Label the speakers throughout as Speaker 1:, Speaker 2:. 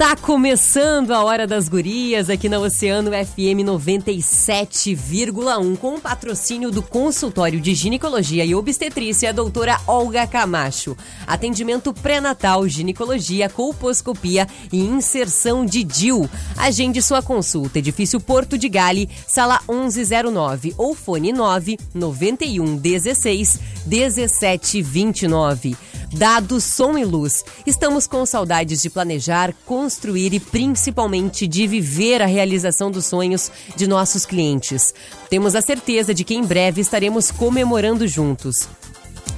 Speaker 1: Está começando a Hora das Gurias aqui na Oceano FM 97,1 com o patrocínio do consultório de ginecologia e obstetrícia doutora Olga Camacho. Atendimento pré-natal, ginecologia, colposcopia e inserção de DIL. Agende sua consulta, edifício Porto de Gale, sala 1109 ou fone 9 91 16 17 29. Dado som e luz. Estamos com saudades de planejar, construir e principalmente de viver a realização dos sonhos de nossos clientes. Temos a certeza de que em breve estaremos comemorando juntos.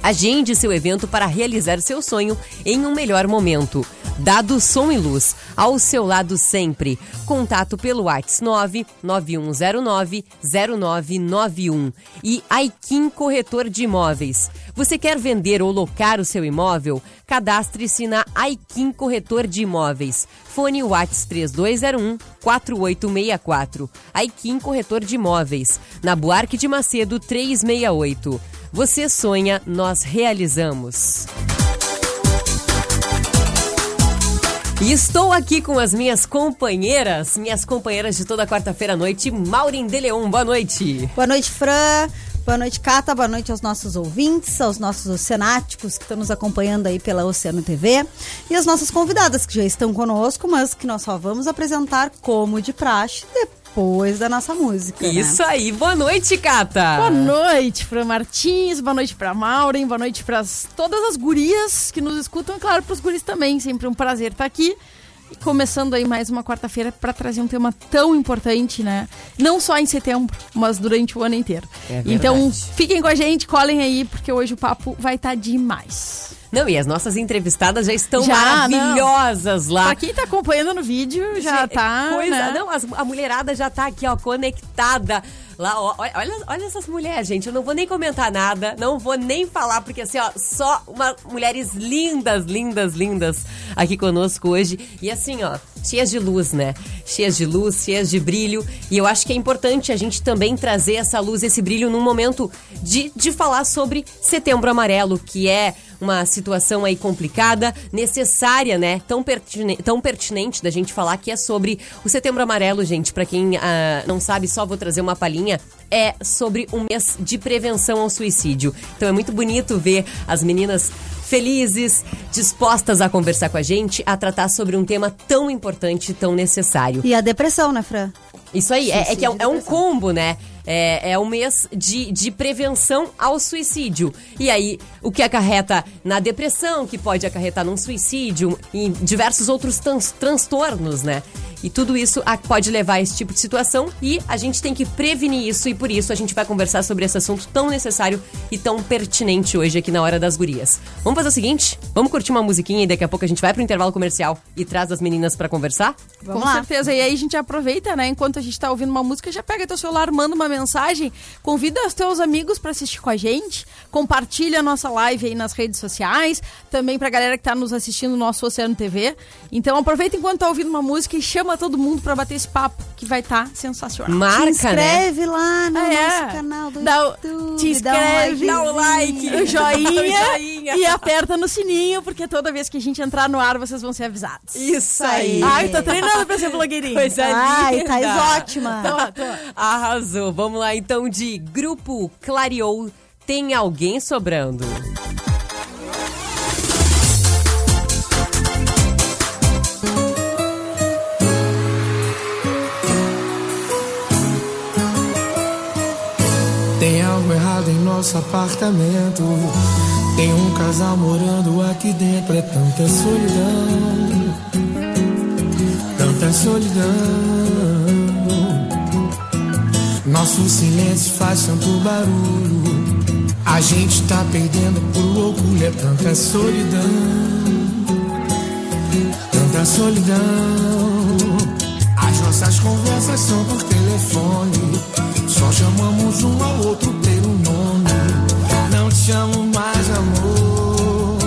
Speaker 1: Agende seu evento para realizar seu sonho em um melhor momento. Dado som e luz, ao seu lado sempre. Contato pelo WhatsApp 991090991 e Aikin Corretor de Imóveis. Você quer vender ou locar o seu imóvel? Cadastre-se na Aikin Corretor de Imóveis. Fone Whats 3201 4864. Aikin Corretor de Imóveis. Na Buarque de Macedo 368. Você sonha, nós realizamos. E estou aqui com as minhas companheiras, minhas companheiras de toda quarta-feira à noite, Maureen de Leon. Boa noite.
Speaker 2: Boa noite, Fran. Boa noite, Cata. Boa noite aos nossos ouvintes, aos nossos oceanáticos que estão nos acompanhando aí pela Oceano TV e as nossas convidadas que já estão conosco, mas que nós só vamos apresentar como de praxe depois da nossa música.
Speaker 1: Isso
Speaker 2: né?
Speaker 1: aí. Boa noite, Cata.
Speaker 3: Boa noite, Fran Martins. Boa noite pra Maureen. Boa noite para todas as gurias que nos escutam e, claro, pros guris também. Sempre um prazer estar aqui. Começando aí mais uma quarta-feira para trazer um tema tão importante, né? Não só em setembro, mas durante o ano inteiro.
Speaker 1: É
Speaker 3: então, fiquem com a gente, colhem aí, porque hoje o papo vai estar demais.
Speaker 1: Não, e as nossas entrevistadas já estão
Speaker 3: Já,
Speaker 1: maravilhosas lá.
Speaker 3: Pra quem tá acompanhando no vídeo, já
Speaker 1: Gente,
Speaker 3: tá.
Speaker 1: Coisa,
Speaker 3: né?
Speaker 1: Não, as- a mulherada já tá aqui, ó, conectada. Lá, ó, olha, olha, essas mulheres, gente. Eu não vou nem comentar nada, não vou nem falar, porque assim, ó, só uma, mulheres lindas, lindas, lindas aqui conosco hoje. E assim, ó, cheias de luz, né? Cheias de luz, cheias de brilho. E eu acho que é importante a gente também trazer essa luz, esse brilho num momento de, de falar sobre Setembro Amarelo, que é uma situação aí complicada, necessária, né? Tão, pertine tão pertinente da gente falar que é sobre o Setembro Amarelo, gente. Pra quem ah, não sabe, só vou trazer uma palhinha. É sobre um mês de prevenção ao suicídio. Então é muito bonito ver as meninas felizes, dispostas a conversar com a gente, a tratar sobre um tema tão importante, tão necessário.
Speaker 2: E a depressão, né, Fran?
Speaker 1: Isso aí, é, é que é, um- é um combo, né? É, é um mês de, de prevenção ao suicídio. E aí, o que acarreta na depressão, que pode acarretar num suicídio, e diversos outros trans- transtornos, né? E tudo isso pode levar a esse tipo de situação e a gente tem que prevenir isso e por isso a gente vai conversar sobre esse assunto tão necessário e tão pertinente hoje aqui na Hora das Gurias. Vamos fazer o seguinte? Vamos curtir uma musiquinha e daqui a pouco a gente vai pro intervalo comercial e traz as meninas pra conversar?
Speaker 2: Vamos
Speaker 3: Com
Speaker 2: lá.
Speaker 3: certeza. E aí a gente aproveita, né? Enquanto a gente tá ouvindo uma música, já pega teu celular, manda uma mensagem, convida os teus amigos pra assistir com a gente, compartilha a nossa live aí nas redes sociais, também pra galera que tá nos assistindo no nosso Oceano TV. Então aproveita enquanto tá ouvindo uma música e chama todo mundo pra bater esse papo, que vai estar sensacional.
Speaker 1: Marca,
Speaker 2: Te
Speaker 1: né?
Speaker 2: inscreve lá no
Speaker 3: Ah, é.
Speaker 2: nosso canal do
Speaker 3: Dá
Speaker 2: YouTube.
Speaker 3: te inscreve,
Speaker 2: dá
Speaker 1: dá
Speaker 2: um
Speaker 1: o like.
Speaker 2: likezinho.
Speaker 3: o joinha,
Speaker 1: Joinha.
Speaker 3: e aperta no sininho, porque toda vez que a gente entrar no ar, vocês vão ser avisados.
Speaker 1: Isso aí.
Speaker 3: Ai, tô treinando pra ser blogueirinha.
Speaker 1: Coisa
Speaker 2: Ai,
Speaker 1: linda.
Speaker 2: tá ótima.
Speaker 3: Tô, tô.
Speaker 1: Arrasou. Vamos lá então de Grupo Clareou. Tem alguém sobrando?
Speaker 4: nosso apartamento. Tem um casal morando aqui dentro, é tanta solidão, tanta solidão. Nosso silêncio faz tanto barulho. A gente tá perdendo por orgulho, é tanta solidão, tanta solidão. As nossas conversas são por telefone, só chamamos um ao outro pelo nome te amo mais, amor.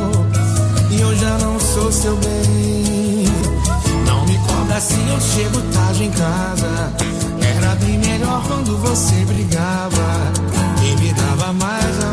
Speaker 4: E eu já não sou seu bem. Não me cobra se eu chego tarde em casa. Era bem melhor quando você brigava e me dava mais amor.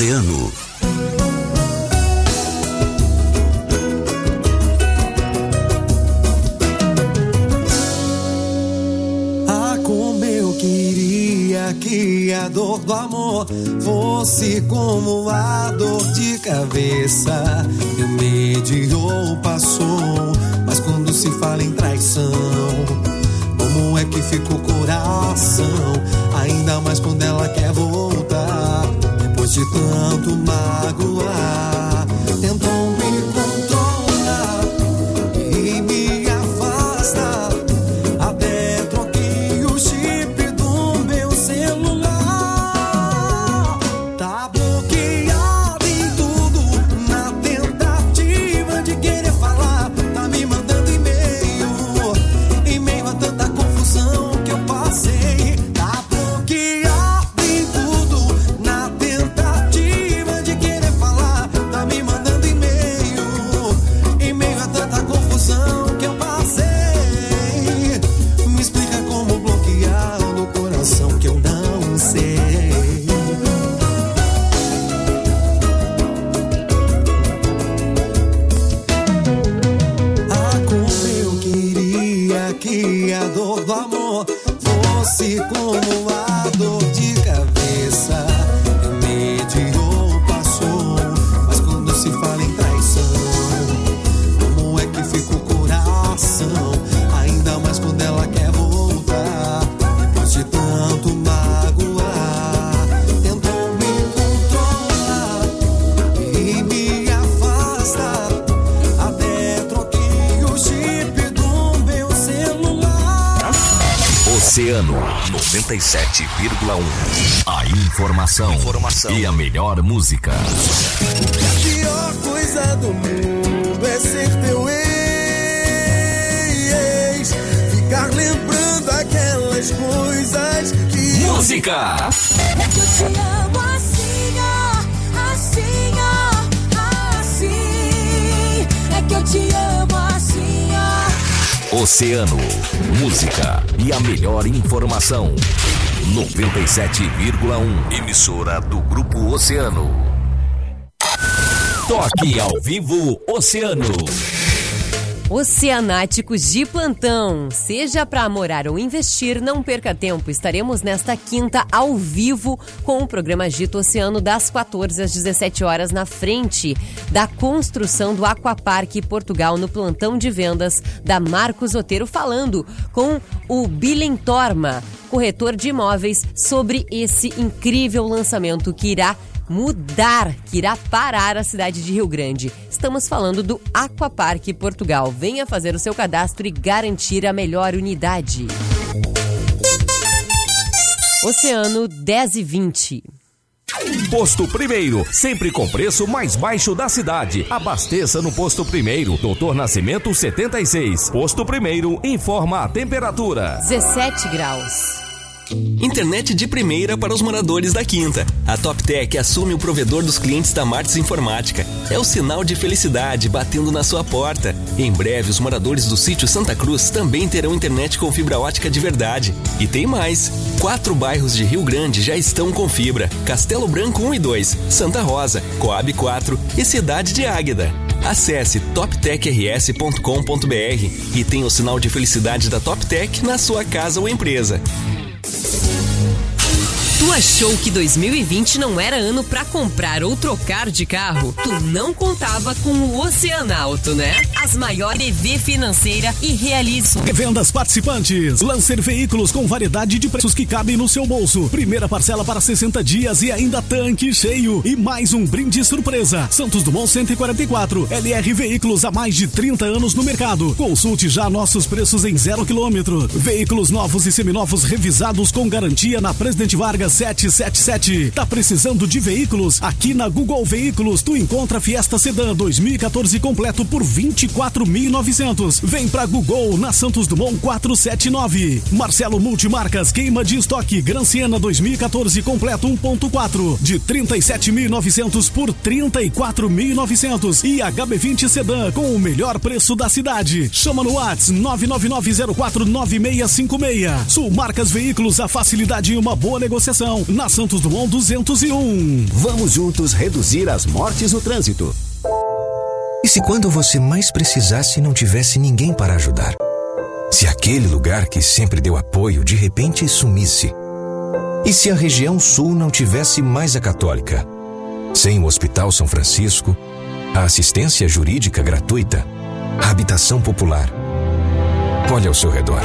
Speaker 5: Oceano.
Speaker 6: Ah, como eu queria que a dor do amor fosse como a dor de cabeça. Eu mediou, passou, mas quando se fala em traição, como é que fica o coração? Ainda mais quando ela
Speaker 5: alto 97,1. A informação, informação e a melhor música.
Speaker 4: A pior coisa do mundo é ser teu ex. Ficar lembrando aquelas coisas que.
Speaker 5: Música!
Speaker 7: É que eu te amo assim, ó, assim, ó, assim. É que eu te amo assim.
Speaker 5: Oceano, música e a melhor informação. 97,1. Emissora do Grupo Oceano. Toque ao vivo Oceano.
Speaker 1: Oceanáticos de plantão. Seja para morar ou investir, não perca tempo. Estaremos nesta quinta ao vivo com o programa Agito Oceano das 14 às 17 horas na frente da construção do Aquaparque Portugal no plantão de vendas da Marcos Otero falando com o Bilen Torma, corretor de imóveis, sobre esse incrível lançamento que irá mudar, que irá parar a cidade de Rio Grande. Estamos falando do Aquaparque Portugal. Venha fazer o seu cadastro e garantir a melhor unidade. Oceano 10 e 20.
Speaker 5: Posto Primeiro, sempre com preço mais baixo da cidade. Abasteça no Posto Primeiro, Doutor Nascimento 76. Posto Primeiro, informa a temperatura.
Speaker 1: 17 graus.
Speaker 8: Internet de primeira para os moradores da Quinta. A TopTech assume o provedor dos clientes da Martins Informática. É o sinal de felicidade batendo na sua porta. Em breve, os moradores do sítio Santa Cruz também terão internet com fibra ótica de verdade. E tem mais: quatro bairros de Rio Grande já estão com fibra: Castelo Branco 1 e 2, Santa Rosa, Coab 4 e Cidade de Águeda. Acesse toptechrs.com.br e tenha o sinal de felicidade da TopTech na sua casa ou empresa.
Speaker 1: Tu achou que 2020 não era ano pra comprar ou trocar de carro? Tu não contava com o Oceanauto, né? As maiores EV financeira e realiza.
Speaker 9: Vendas participantes. Lancer veículos com variedade de preços que cabem no seu bolso. Primeira parcela para 60 dias e ainda tanque cheio. E mais um brinde surpresa. Santos Dumont 144. LR Veículos há mais de 30 anos no mercado. Consulte já nossos preços em zero quilômetro. Veículos novos e seminovos revisados com garantia na Presidente Vargas 777. Tá precisando de veículos? Aqui na Google Veículos tu encontra Fiesta Sedan 2014 completo por 24.900. Vem pra Google na Santos Dumont 479. Marcelo Multimarcas queima de estoque Gran Siena 2014 completo 1.4 de 37.900 por 34.900 e HB20 Sedan com o melhor preço da cidade. Chama no Whats 999049656. Sul Marcas Veículos a facilidade e uma boa negociação na Santos Dumont 201.
Speaker 10: Vamos juntos reduzir as mortes no trânsito. E se quando você mais precisasse não tivesse ninguém para ajudar? Se aquele lugar que sempre deu apoio de repente sumisse? E se a região sul não tivesse mais a católica? Sem o Hospital São Francisco, a assistência jurídica gratuita, a habitação popular. Olhe ao seu redor.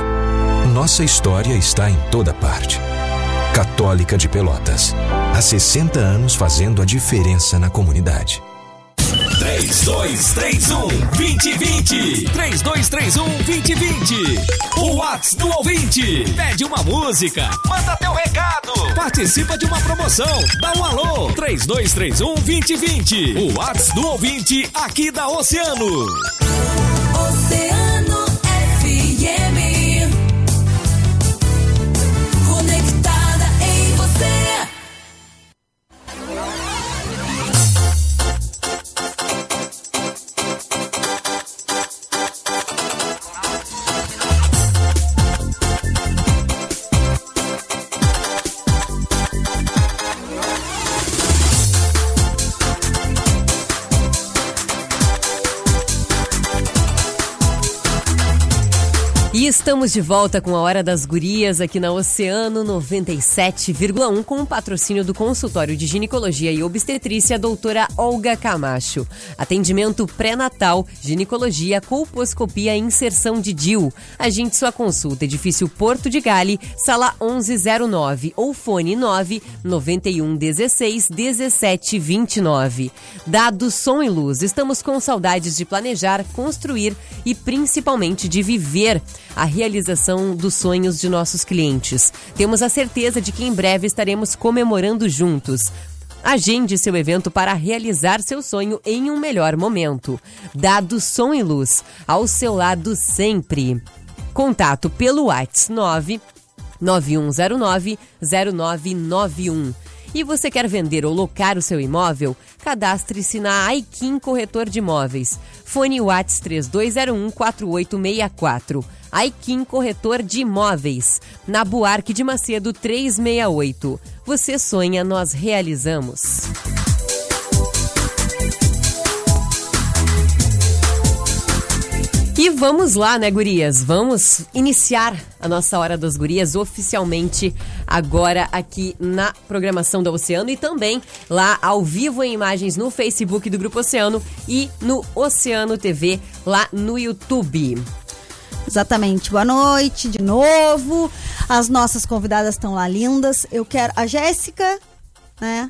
Speaker 10: Nossa história está em toda parte. Católica de Pelotas. Há 60 anos fazendo a diferença na comunidade.
Speaker 5: 3231 2020. 3231 2020. O Whats do ouvinte. Pede uma música. Manda teu recado. Participa de uma promoção. Dá um alô. 3231 2020. O Whats do ouvinte aqui da Oceano.
Speaker 7: Oceano
Speaker 1: estamos de volta com a Hora das Gurias aqui na Oceano 97,1 com o patrocínio do consultório de ginecologia e obstetrícia doutora Olga Camacho. Atendimento pré-natal, ginecologia, colposcopia e inserção de DIU. Agende sua consulta, edifício Porto de Gale, sala 1109 ou fone 9 91 16 17 29. Dado som e luz, estamos com saudades de planejar, construir e principalmente de viver. A realização dos sonhos de nossos clientes. Temos a certeza de que em breve estaremos comemorando juntos. Agende seu evento para realizar seu sonho em um melhor momento. Dado som e luz, ao seu lado sempre. Contato pelo WhatsApp 9 9109 0991. E você quer vender ou locar o seu imóvel? Cadastre-se na Aikin Corretor de Imóveis. Fone Whats 3201 4864. Aikin Corretor de Imóveis. Na Buarque de Macedo 368. Você sonha, nós realizamos. E vamos lá, né, gurias? Vamos iniciar a nossa Hora das Gurias oficialmente agora aqui na programação da Oceano e também lá ao vivo em imagens no Facebook do Grupo Oceano e no Oceano TV lá no YouTube.
Speaker 2: Exatamente. Boa noite de novo. As nossas convidadas estão lá lindas. Eu quero. A Jéssica, né?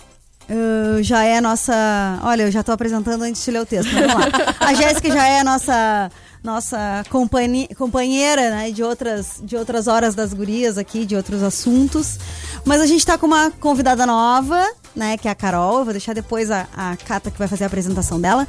Speaker 2: uh, já é a nossa. Olha, eu já estou apresentando antes de ler o texto. Vamos lá. A Jéssica já é a nossa. Nossa companheira né, de, outras, de outras horas das gurias aqui, de outros assuntos. Mas a gente está com uma convidada nova, né? Que é a Carol. Eu vou deixar depois a, a Cata que vai fazer a apresentação dela.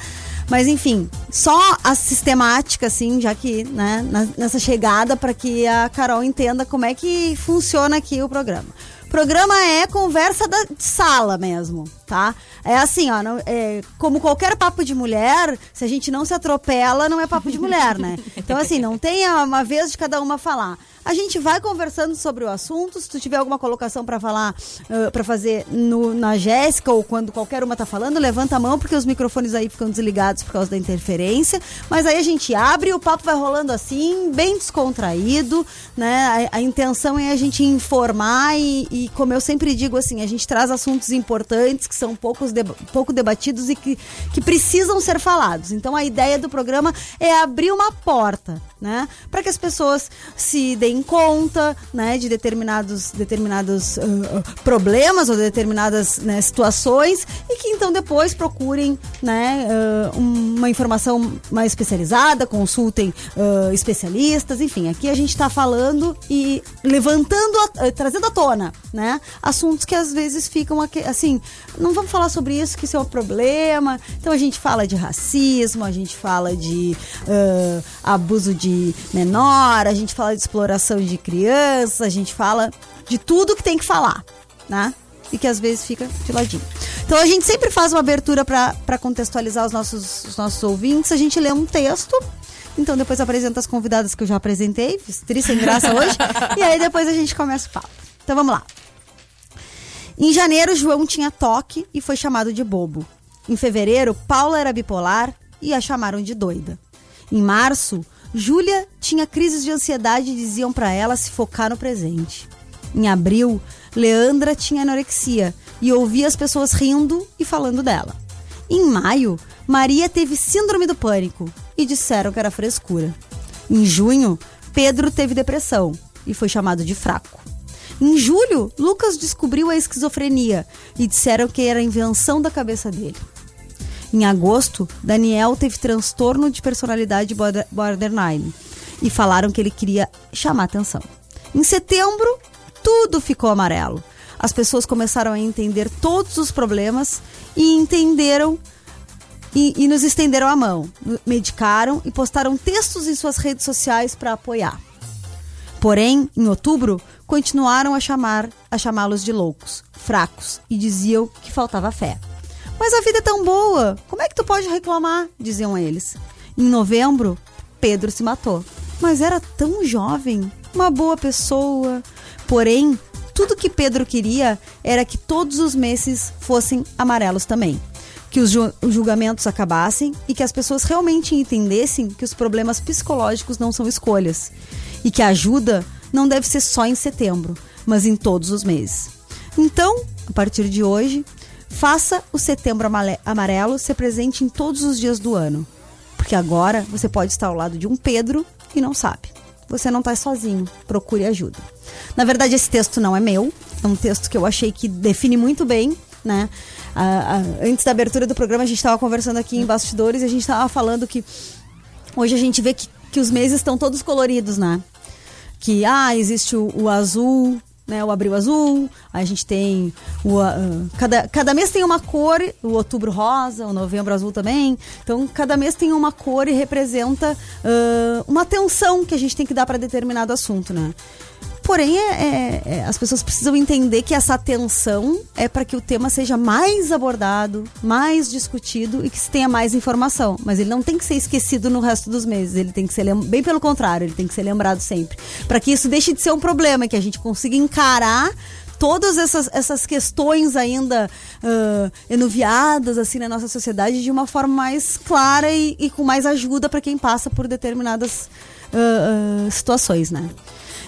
Speaker 2: Mas enfim, só a sistemática, assim, já que, né, nessa chegada, para que a Carol entenda como é que funciona aqui o programa. Programa é conversa da de sala mesmo, tá? É assim, ó, não- é, como qualquer papo de mulher, se a gente não se atropela, não é papo de mulher, né? Então, assim, não tem uma vez de cada uma falar. A gente vai conversando sobre o assunto. Se tu tiver alguma colocação para falar, para fazer no- na Jéssica ou quando qualquer uma tá falando, levanta a mão porque os microfones aí ficam desligados por causa da interferência. Mas aí a gente abre o papo vai rolando assim, bem descontraído, né? A, a intenção é a gente informar e, e, como eu sempre digo assim, a gente traz assuntos importantes que são poucos deba- pouco debatidos e que, que precisam ser falados. Então a ideia do programa é abrir uma porta, né? Para que as pessoas se deem conta, né, de determinados, determinados ah, problemas ou determinadas né, situações e que então depois procurem, né, ah, uma informação mais especializada, consultem ah, especialistas, enfim, aqui a gente está falando e levantando, a- eh, trazendo à tona, né, assuntos que às vezes ficam aqui, assim, não vamos falar sobre isso, que isso é um problema. Então a gente fala de racismo, a gente fala de abuso de menor, a gente fala de exploração de crianças, a gente fala de tudo que tem que falar, né? E que às vezes fica de ladinho. Então a gente sempre faz uma abertura para contextualizar os nossos, os nossos ouvintes, a gente lê um texto. Então depois apresenta as convidadas que eu já apresentei, fiz triste sem graça hoje. e aí depois a gente começa o papo. Então vamos lá. Em janeiro, João tinha toque e foi chamado de bobo. Em fevereiro, Paula era bipolar e a chamaram de doida. Em março, Júlia tinha crises de ansiedade e diziam para ela se focar no presente. Em abril, Leandra tinha anorexia e ouvia as pessoas rindo e falando dela. Em maio, Maria teve síndrome do pânico e disseram que era frescura. Em junho, Pedro teve depressão e foi chamado de fraco. Em julho, Lucas descobriu a esquizofrenia e disseram que era invenção da cabeça dele. Em agosto, Daniel teve transtorno de personalidade border- borderline e falaram que ele queria chamar atenção. Em setembro, tudo ficou amarelo. As pessoas começaram a entender todos os problemas e entenderam e, e nos estenderam a mão, medicaram e postaram textos em suas redes sociais para apoiar. Porém, em outubro, continuaram a chamar a chamá-los de loucos, fracos e diziam que faltava fé. Mas a vida é tão boa, como é que tu pode reclamar? diziam eles. Em novembro, Pedro se matou. Mas era tão jovem, uma boa pessoa. Porém, tudo que Pedro queria era que todos os meses fossem amarelos também. Que os ju- os julgamentos acabassem e que as pessoas realmente entendessem que os problemas psicológicos não são escolhas. E que a ajuda não deve ser só em setembro, mas em todos os meses. Então, a partir de hoje, faça o setembro amarelo ser presente em todos os dias do ano. Porque agora você pode estar ao lado de um Pedro e não sabe. Você não está sozinho, procure ajuda. Na verdade, esse texto não é meu, é um texto que eu achei que define muito bem, né? Antes da abertura do programa, a gente estava conversando aqui em bastidores e a gente estava falando que hoje a gente vê que, que os meses estão todos coloridos, né? que ah, existe o, o azul, né, o abril azul, a gente tem o ah, cada, cada mês tem uma cor, o outubro rosa, o novembro azul também. Então, cada mês tem uma cor e representa ah, uma atenção que a gente tem que dar para determinado assunto, né? Porém, é, é- é- as pessoas precisam entender que essa atenção é para que o tema seja mais abordado, mais discutido e que se tenha mais informação. Mas ele não tem que ser esquecido no resto dos meses. Ele tem que ser bem pelo contrário, ele tem que ser lembrado sempre. Para que isso deixe de ser um problema, que a gente consiga encarar todas essas, essas questões ainda ah, enuviadas assim na nossa sociedade de uma forma mais clara e, e com mais ajuda para quem passa por determinadas ah, ah, situações, né?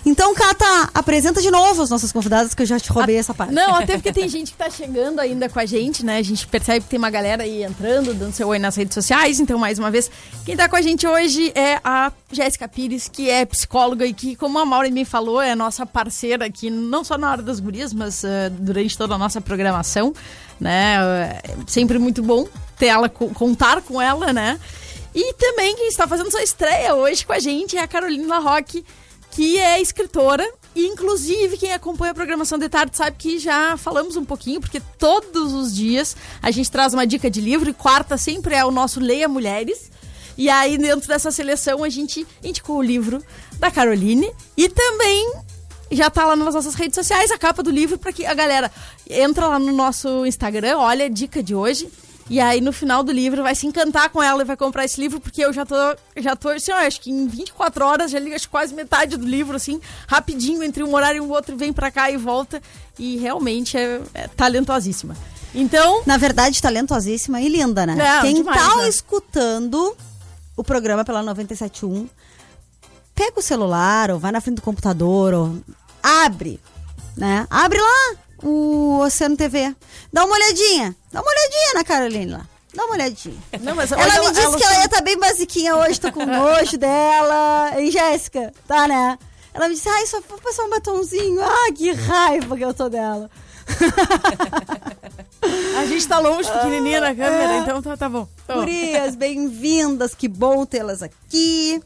Speaker 2: Então, Cata, apresenta de novo os nossos convidados, que eu já te roubei essa parte.
Speaker 3: Não, até porque tem gente que tá chegando ainda com a gente, né? A gente percebe que tem uma galera aí entrando, dando seu oi nas redes sociais. Então, mais uma vez, quem tá com a gente hoje é a Jéssica Pires, que é psicóloga e que, como a Maura me falou, é nossa parceira aqui, não só na hora das gurias, mas eh, durante toda a nossa programação, né? É sempre muito bom ter ela, co- contar com ela, né? E também quem está fazendo sua estreia hoje com a gente é a Carolina Roque, que é escritora. E, inclusive, quem acompanha a programação de tarde sabe que já falamos um pouquinho, porque todos os dias a gente traz uma dica de livro e quarta sempre é o nosso Leia Mulheres. E aí, dentro dessa seleção, a gente indicou o livro da Caroline e também já tá lá nas nossas redes sociais a capa do livro para que a galera entra lá no nosso Instagram, olha a dica de hoje. E aí no final do livro vai se encantar com ela e vai comprar esse livro, porque eu já tô, já tô assim, ó, acho que em 24 horas já li acho, quase metade do livro, assim, rapidinho, entre um horário e o outro, vem pra cá e volta. E realmente é, é talentosíssima. Então,
Speaker 2: Na verdade, talentosíssima e linda, né?
Speaker 3: Não,
Speaker 2: Quem
Speaker 3: demais,
Speaker 2: tá
Speaker 3: né?
Speaker 2: escutando o programa pela 971, pega o celular ou vai na frente do computador ou abre, né? Abre lá o Oceano TV. Dá uma olhadinha. Dá uma olhadinha na Caroline lá. Dá uma olhadinha.
Speaker 3: não, mas
Speaker 2: Ela,
Speaker 3: olha,
Speaker 2: me disse que ela ia estar bem basiquinha hoje, tô com nojo dela. E Jéssica, tá, né? Ela me disse, ai, só vou passar um batonzinho. Ah, que raiva que eu tô dela.
Speaker 3: a gente tá longe, pequenininha na câmera, então tá, tá bom. Tá bom.
Speaker 2: Gurias, bem-vindas, que bom tê-las aqui.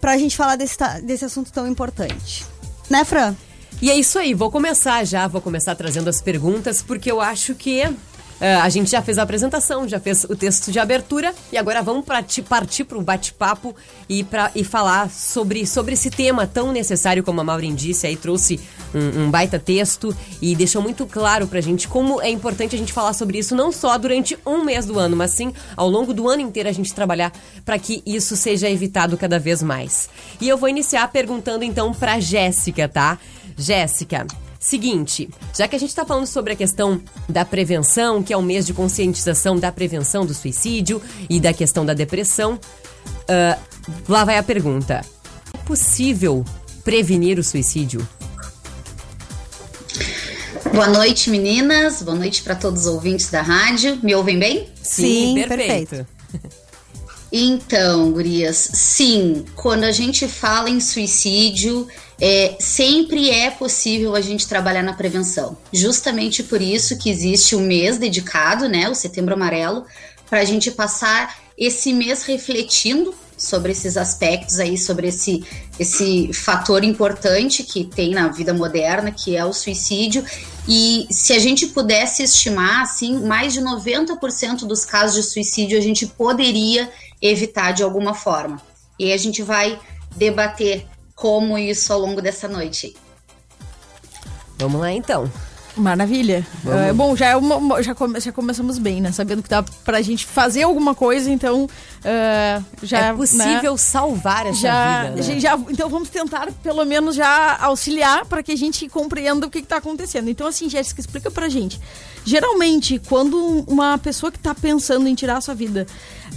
Speaker 2: Pra gente falar desse, desse assunto tão importante. Né, Fran?
Speaker 1: E é isso aí, vou começar já, vou começar trazendo as perguntas, porque eu acho que eh, a gente já fez a apresentação, já fez o texto de abertura, e agora vamos partir para um bate-papo e, e falar sobre, sobre esse tema tão necessário, como a Maureen disse, aí trouxe um, um baita texto e deixou muito claro pra gente como é importante a gente falar sobre isso, não só durante um mês do ano, mas sim ao longo do ano inteiro a gente trabalhar para que isso seja evitado cada vez mais. E eu vou iniciar perguntando então pra Jéssica, tá? Jéssica, seguinte, já que a gente está falando sobre a questão da prevenção, que é o mês de conscientização da prevenção do suicídio e da questão da depressão, ah, lá vai a pergunta: é possível prevenir o suicídio?
Speaker 11: Boa noite, meninas. Boa noite para todos os ouvintes da rádio. Me ouvem bem?
Speaker 2: Sim, perfeito.
Speaker 11: Então, gurias, sim, quando a gente fala em suicídio, é, sempre é possível a gente trabalhar na prevenção. Justamente por isso que existe o mês dedicado, né, o Setembro Amarelo, para a gente passar esse mês refletindo sobre esses aspectos aí, sobre esse, esse fator importante que tem na vida moderna, que é o suicídio. E se a gente pudesse estimar, assim, mais de 90% dos casos de suicídio a gente poderia evitar de alguma forma. E aí a gente vai debater como isso ao longo dessa noite.
Speaker 1: Vamos lá então.
Speaker 3: Maravilha. É, bom, já, é uma- já, come- já começamos bem, né? Sabendo que dá pra gente fazer alguma coisa, então é, já.
Speaker 1: é possível
Speaker 3: né?
Speaker 1: salvar essa
Speaker 3: já,
Speaker 1: vida. né?
Speaker 3: já- já- então vamos tentar pelo menos já auxiliar para que a gente compreenda o que está acontecendo. Então assim, Jéssica, explica pra gente. Geralmente, quando uma pessoa que está pensando em tirar a sua vida,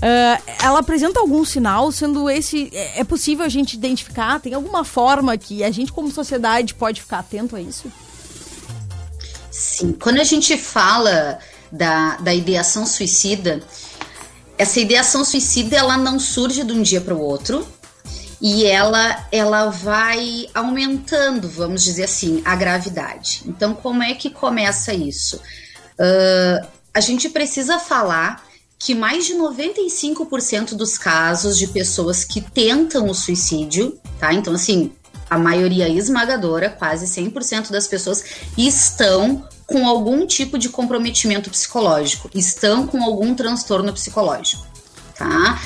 Speaker 3: eh, ela apresenta algum sinal, sendo esse é é possível a gente identificar? Tem alguma forma que a gente como sociedade pode ficar atento a isso?
Speaker 11: Sim, quando a gente fala da, da ideação suicida, essa ideação suicida ela não surge de um dia para o outro e ela, ela vai aumentando, vamos dizer assim, a gravidade. Então, como é que começa isso? Ah, a gente precisa falar que mais de 95% dos casos de pessoas que tentam o suicídio, tá? Então, assim, a maioria esmagadora, quase 100% das pessoas, estão com algum tipo de comprometimento psicológico, estão com algum transtorno psicológico, tá?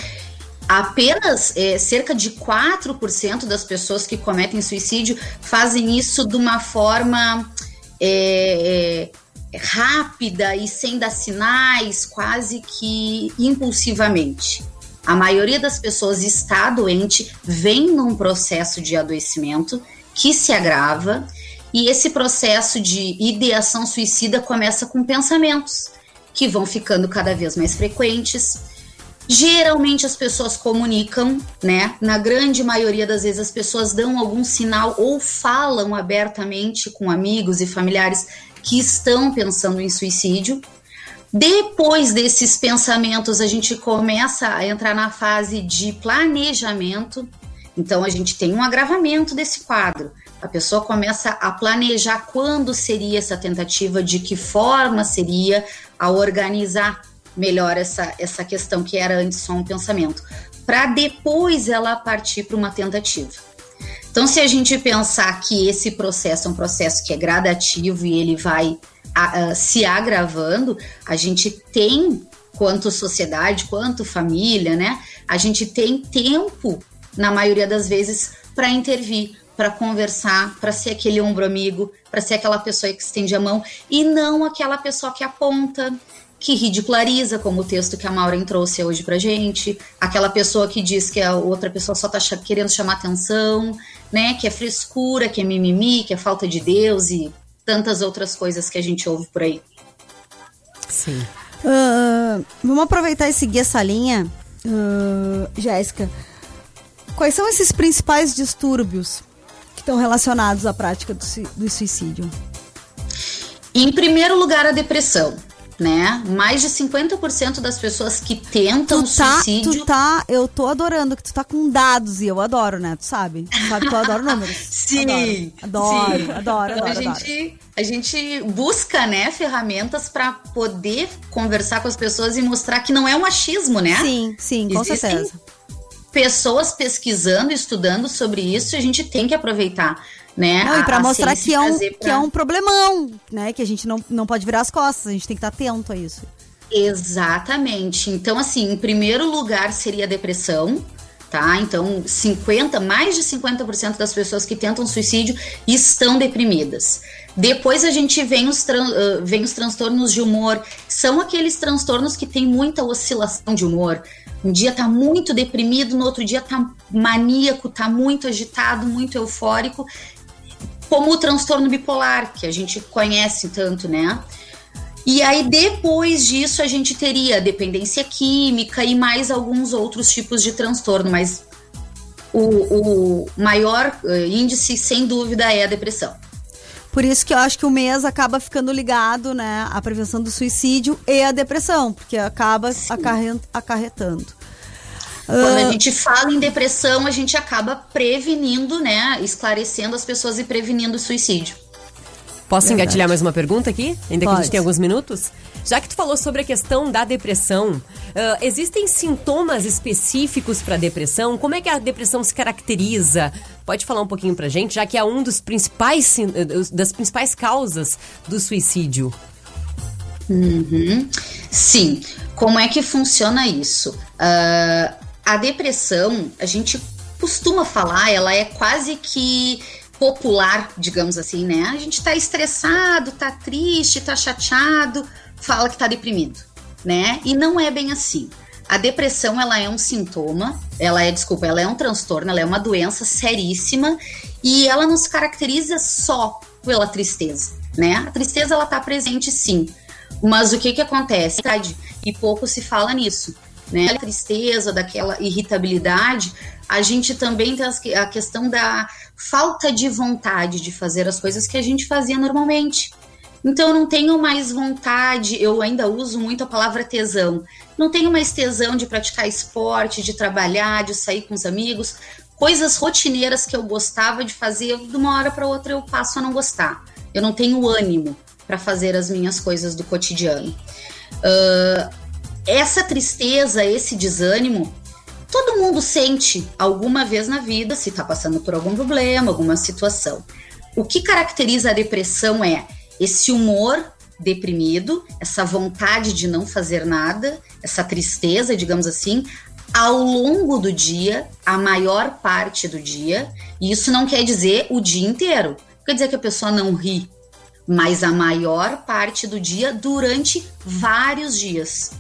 Speaker 11: Apenas é, cerca de 4% das pessoas que cometem suicídio fazem isso de uma forma é, é, rápida e sem dar sinais, quase que impulsivamente. A maioria das pessoas está doente, vem num processo de adoecimento que se agrava, e esse processo de ideação suicida começa com pensamentos que vão ficando cada vez mais frequentes. Geralmente as pessoas comunicam, né? Na grande maioria das vezes as pessoas dão algum sinal ou falam abertamente com amigos e familiares que estão pensando em suicídio. Depois desses pensamentos, a gente começa a entrar na fase de planejamento. Então, a gente tem um agravamento desse quadro. A pessoa começa a planejar quando seria essa tentativa, de que forma seria, a organizar melhor essa, essa questão que era antes só um pensamento, para depois ela partir para uma tentativa. Então, se a gente pensar que esse processo é um processo que é gradativo e ele vai a, a, se agravando, a gente tem, quanto sociedade, quanto família, né? A gente tem tempo, na maioria das vezes, para intervir, para conversar, para ser aquele ombro amigo, para ser aquela pessoa que estende a mão e não aquela pessoa que aponta, que ridiculariza, como o texto que a Maureen trouxe hoje pra gente, aquela pessoa que diz que a outra pessoa só tá querendo chamar atenção, né, que é frescura, que é mimimi, que é falta de Deus e tantas outras coisas que a gente ouve por aí.
Speaker 1: Sim.
Speaker 2: Uh, vamos aproveitar e seguir essa linha, uh, Jéssica. Quais são esses principais distúrbios que estão relacionados à prática do, do suicídio?
Speaker 11: Em primeiro lugar, a depressão né? Mais de 50% das pessoas que tentam
Speaker 2: tu tá,
Speaker 11: suicídio.
Speaker 2: Tu tá, eu tô adorando que tu tá com dados e eu adoro, né? Tu sabe? Tu sabe que eu adoro números.
Speaker 11: sim.
Speaker 2: Adoro,
Speaker 11: sim.
Speaker 2: adoro, adoro,
Speaker 11: então,
Speaker 2: adoro,
Speaker 11: a gente, a gente busca, né, ferramentas para poder conversar com as pessoas e mostrar que não é um achismo, né?
Speaker 2: Sim, sim, com
Speaker 11: Existem
Speaker 2: certeza.
Speaker 11: Pessoas pesquisando, estudando sobre isso, e a gente tem que aproveitar né?
Speaker 2: Não, e para
Speaker 11: a
Speaker 2: mostrar que é, um,
Speaker 11: trazer
Speaker 2: que é um problemão, né? Que a gente não, não pode virar as costas, a gente tem que estar atento a isso.
Speaker 11: Exatamente. Então, assim, em primeiro lugar seria a depressão, tá? Então, 50, mais de 50% das pessoas que tentam suicídio estão deprimidas. Depois a gente vem os, uh, vem os transtornos de humor, são aqueles transtornos que tem muita oscilação de humor. Um dia tá muito deprimido, no outro dia tá maníaco, tá muito agitado, muito eufórico, como o transtorno bipolar, que a gente conhece tanto, né? E aí, depois disso, a gente teria dependência química e mais alguns outros tipos de transtorno, mas o, o maior eh, índice, sem dúvida, é a depressão.
Speaker 2: Por isso que eu acho que o mês acaba ficando ligado, né, à prevenção do suicídio e à depressão, porque acaba acarre- acarretando.
Speaker 11: Quando
Speaker 2: Ah.
Speaker 11: a gente fala em depressão, a gente acaba prevenindo, né? Esclarecendo as pessoas e prevenindo o suicídio.
Speaker 1: Posso
Speaker 2: Verdade.
Speaker 1: engatilhar mais uma pergunta aqui? Ainda que a
Speaker 2: Pode.
Speaker 1: gente tem alguns minutos? Já que tu falou sobre a questão da depressão, ah, existem sintomas específicos para depressão? Como é que a depressão se caracteriza? Pode falar um pouquinho pra gente, já que é um dos principais das principais causas do suicídio.
Speaker 11: Uhum. Sim. Como é que funciona isso? Ah, a depressão, a gente costuma falar, ela é quase que popular, digamos assim, né? A gente tá estressado, tá triste, tá chateado, fala que tá deprimido, né? E não é bem assim. A depressão, ela é um sintoma, ela é, desculpa, ela é um transtorno, ela é uma doença seríssima e ela não se caracteriza só pela tristeza, né? A tristeza, ela tá presente sim, mas o que que acontece? E pouco se fala nisso, né? A tristeza, daquela irritabilidade, a gente também tem a questão da falta de vontade de fazer as coisas que a gente fazia normalmente. Então eu não tenho mais vontade, eu ainda uso muito a palavra tesão. Não tenho mais tesão de praticar esporte, de trabalhar, de sair com os amigos, coisas rotineiras que eu gostava de fazer, de uma hora para outra eu passo a não gostar. Eu não tenho ânimo para fazer as minhas coisas do cotidiano. Ah, essa tristeza, esse desânimo, Todo mundo sente alguma vez na vida se está passando por algum problema, alguma situação. O que caracteriza a depressão é esse humor deprimido, essa vontade de não fazer nada, essa tristeza, digamos assim, ao longo do dia, a maior parte do dia, e isso não quer dizer o dia inteiro. Quer dizer que a pessoa não ri, mas a maior parte do dia durante vários dias.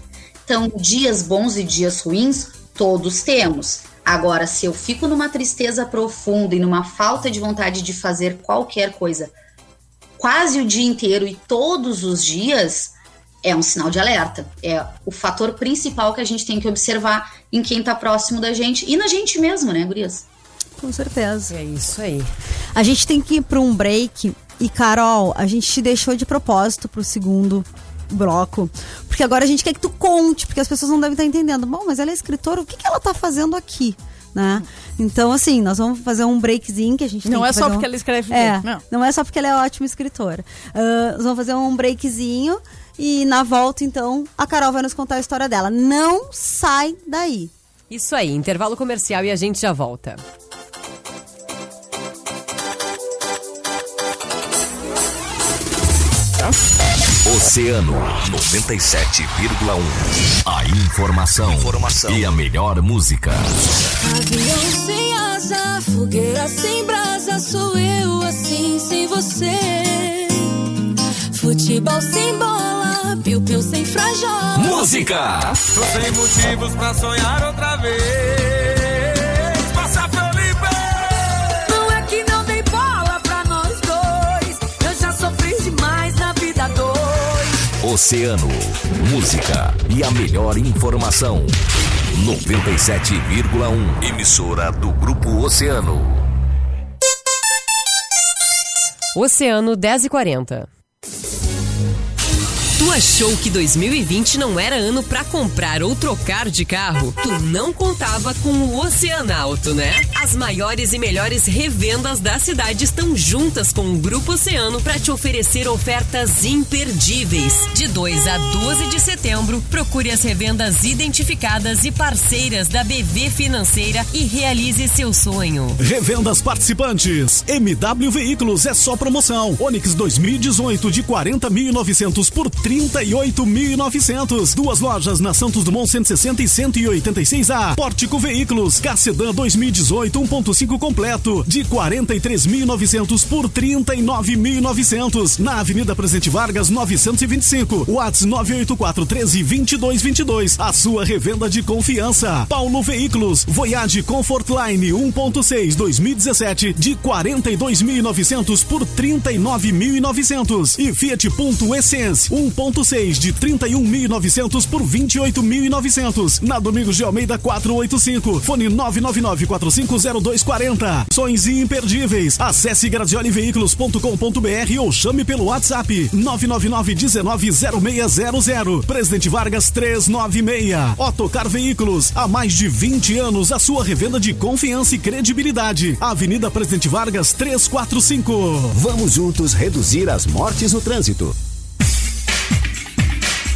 Speaker 11: Então, dias bons e dias ruins, todos temos. Agora, se eu fico numa tristeza profunda e numa falta de vontade de fazer qualquer coisa quase o dia inteiro e todos os dias, é um sinal de alerta. É o fator principal que a gente tem que observar em quem está próximo da gente e na gente mesmo, né, Gurias?
Speaker 2: Com certeza.
Speaker 1: É isso aí.
Speaker 2: A gente tem que ir para um break. E, Carol, a gente te deixou de propósito pro segundo bloco. Porque agora a gente quer que tu conte, porque as pessoas não devem estar entendendo. Bom, mas ela é escritora, o que, que ela tá fazendo aqui? Né? Então, assim, nós vamos fazer um breakzinho que a gente
Speaker 3: Não
Speaker 2: tem
Speaker 3: é
Speaker 2: que
Speaker 3: só
Speaker 2: fazer
Speaker 3: porque
Speaker 2: um...
Speaker 3: ela escreve
Speaker 2: É,
Speaker 3: não.
Speaker 2: não é só porque ela é ótima escritora. Ah, nós vamos fazer um breakzinho e na volta, então, a Carol vai nos contar a história dela. Não sai daí.
Speaker 1: Isso aí, intervalo comercial e a gente já volta.
Speaker 5: Oceano 97,1. A informação, informação e a melhor música.
Speaker 7: Avião sem asa, fogueira sem brasa, sou eu assim sem você. Futebol sem bola, piu-piu sem frajola.
Speaker 5: Música!
Speaker 4: Tô sem motivos pra sonhar outra vez.
Speaker 5: Oceano, música e a melhor informação. 97,1. Emissora do Grupo Oceano.
Speaker 1: Oceano 10 e 40. Achou que 2020 não era ano pra comprar ou trocar de carro? Tu não contava com o Oceanauto, né? As maiores e melhores revendas da cidade estão juntas com o Grupo Oceano pra te oferecer ofertas imperdíveis. De 2 a 12 de setembro, procure as revendas identificadas e parceiras da BV Financeira e realize seu sonho.
Speaker 9: Revendas participantes. MW Veículos é só promoção. Onix 2018 de 40.900 por 38.900. Duas lojas na Santos Dumont 160 e 186A. Pórtico Veículos. K-Sedan 2018 1.5 completo de 43.900 por 39.900. Na Avenida Presidente Vargas 925. Whats 984 13 22 22. A sua revenda de confiança. Paulo Veículos. Voyage Comfortline 1.6 2017 de 42.900 por 39.900. E Fiat Punto Essence 1.6 de 31.900 por 28.900. Na Domingos de Almeida 485. Fone 999450240. Sonhos imperdíveis. Acesse gradioliveículos.com.br ou chame pelo WhatsApp 999-190600. Presidente Vargas 396. Otocar Veículos. Há mais de 20 anos a sua revenda de confiança e credibilidade. Avenida Presidente Vargas 345.
Speaker 10: Vamos juntos reduzir as mortes no trânsito.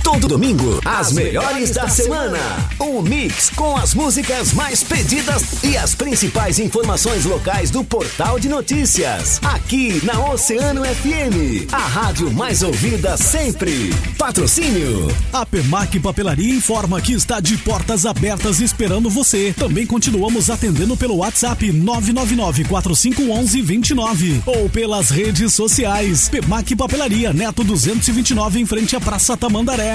Speaker 10: Todo domingo, as melhores da semana. Um mix com as músicas mais pedidas e as principais informações locais do portal de notícias. Aqui na Oceano FM, a rádio mais ouvida sempre. Patrocínio.
Speaker 9: A Pemac Papelaria informa que está de portas abertas esperando você. Também continuamos atendendo pelo WhatsApp 999-4511-29 ou pelas redes sociais. Pemac Papelaria, Neto 229, em frente à Praça Tamandaré.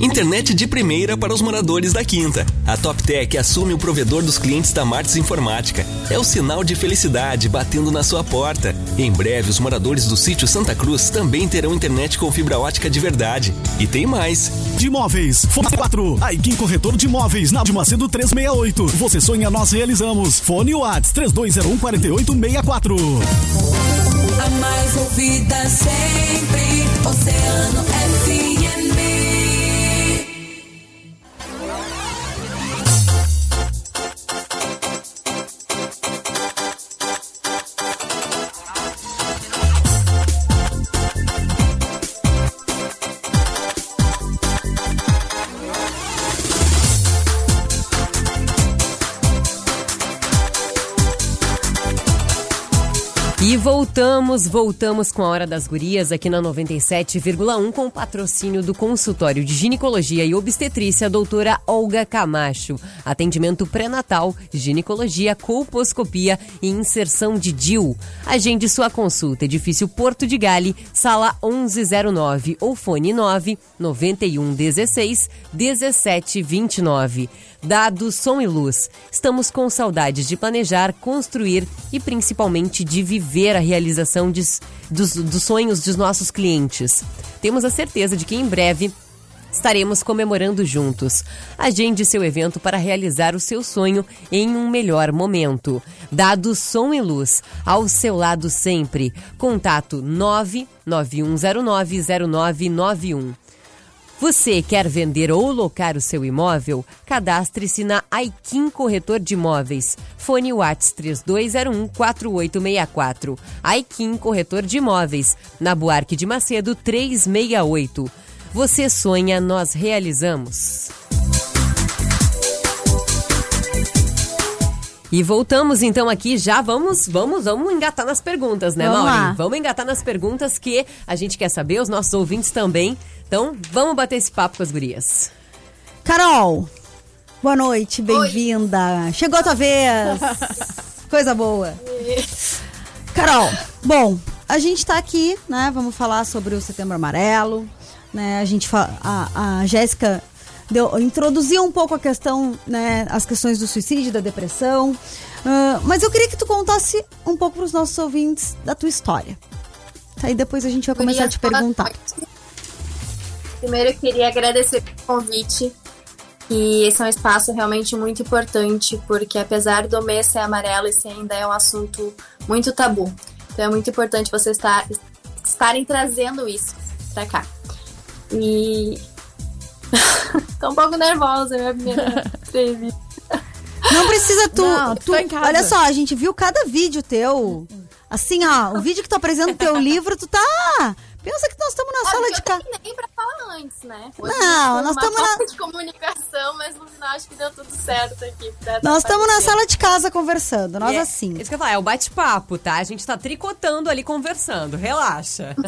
Speaker 8: Internet de primeira para os moradores da Quinta. A TopTech assume o provedor dos clientes da Martins Informática. É o sinal de felicidade batendo na sua porta. Em breve, os moradores do sítio Santa Cruz também terão internet com fibra ótica de verdade. E tem mais.
Speaker 9: De imóveis, Fone 4, Aikin Corretor de Imóveis, na de Macedo 368. Você sonha, nós realizamos. Fone Whats 3201 4864.
Speaker 7: A mais ouvida sempre, Oceano FM.
Speaker 1: Voltamos, voltamos com a Hora das Gurias aqui na 97,1 com o patrocínio do consultório de ginecologia e obstetrícia doutora Olga Camacho. Atendimento pré-natal, ginecologia, colposcopia e inserção de DIU. Agende sua consulta, edifício Porto de Gale, sala 1109 ou fone 9 91 16 17 29. Dados, som e luz. Estamos com saudades de planejar, construir e principalmente de viver a realização de- dos, dos sonhos dos nossos clientes. Temos a certeza de que em breve estaremos comemorando juntos. Agende seu evento para realizar o seu sonho em um melhor momento. Dados, som e luz. Ao seu lado sempre. Contato 991090991. Você quer vender ou locar o seu imóvel? Cadastre-se na Aikin Corretor de Imóveis. Fone Whats 3201-4864. Aikin Corretor de Imóveis. Na Buarque de Macedo 368. Você sonha, nós realizamos. E voltamos então aqui, já vamos, vamos, vamos engatar nas perguntas, né,
Speaker 2: Vamos lá.
Speaker 1: Vamos engatar nas perguntas que a gente quer saber, os nossos ouvintes também. Então, vamos bater esse papo com as gurias.
Speaker 2: Carol, boa noite, bem-vinda. Chegou a tua vez. Coisa boa. Carol, bom, a gente tá aqui, né? Vamos falar sobre o Setembro Amarelo, né? A gente a, a Jéssica deu, introduziu um pouco a questão, né? As questões do suicídio, da depressão. Ah, mas eu queria que tu contasse um pouco para os nossos ouvintes da tua história. Aí depois a gente vai começar a te perguntar.
Speaker 12: noite. Primeiro eu queria agradecer pelo convite. E esse é um espaço realmente muito importante, porque apesar do mês ser amarelo, esse ainda é um assunto muito tabu. Então é muito importante vocês estar, estarem trazendo isso pra cá. E. Tô um pouco nervosa, é minha primeira entrevista.
Speaker 2: Não precisa tu.
Speaker 3: Não, tu
Speaker 2: tu-
Speaker 3: tá em casa.
Speaker 2: Olha só, a gente viu cada vídeo teu. Assim, ó, o vídeo que tu apresenta o teu livro, tu tá. Pensa que nós estamos na sala
Speaker 12: Olha,
Speaker 2: de
Speaker 12: eu
Speaker 2: casa.
Speaker 12: treinei pra falar antes, né? Hoje
Speaker 2: Não, nós tamo na-
Speaker 12: de comunicação, mas no final acho que deu tudo certo aqui.
Speaker 2: Nós estamos na sala de casa conversando, nós
Speaker 1: é-
Speaker 2: assim.
Speaker 1: Isso que eu ia falar, é o bate-papo, tá? A gente tá tricotando ali, conversando. Relaxa.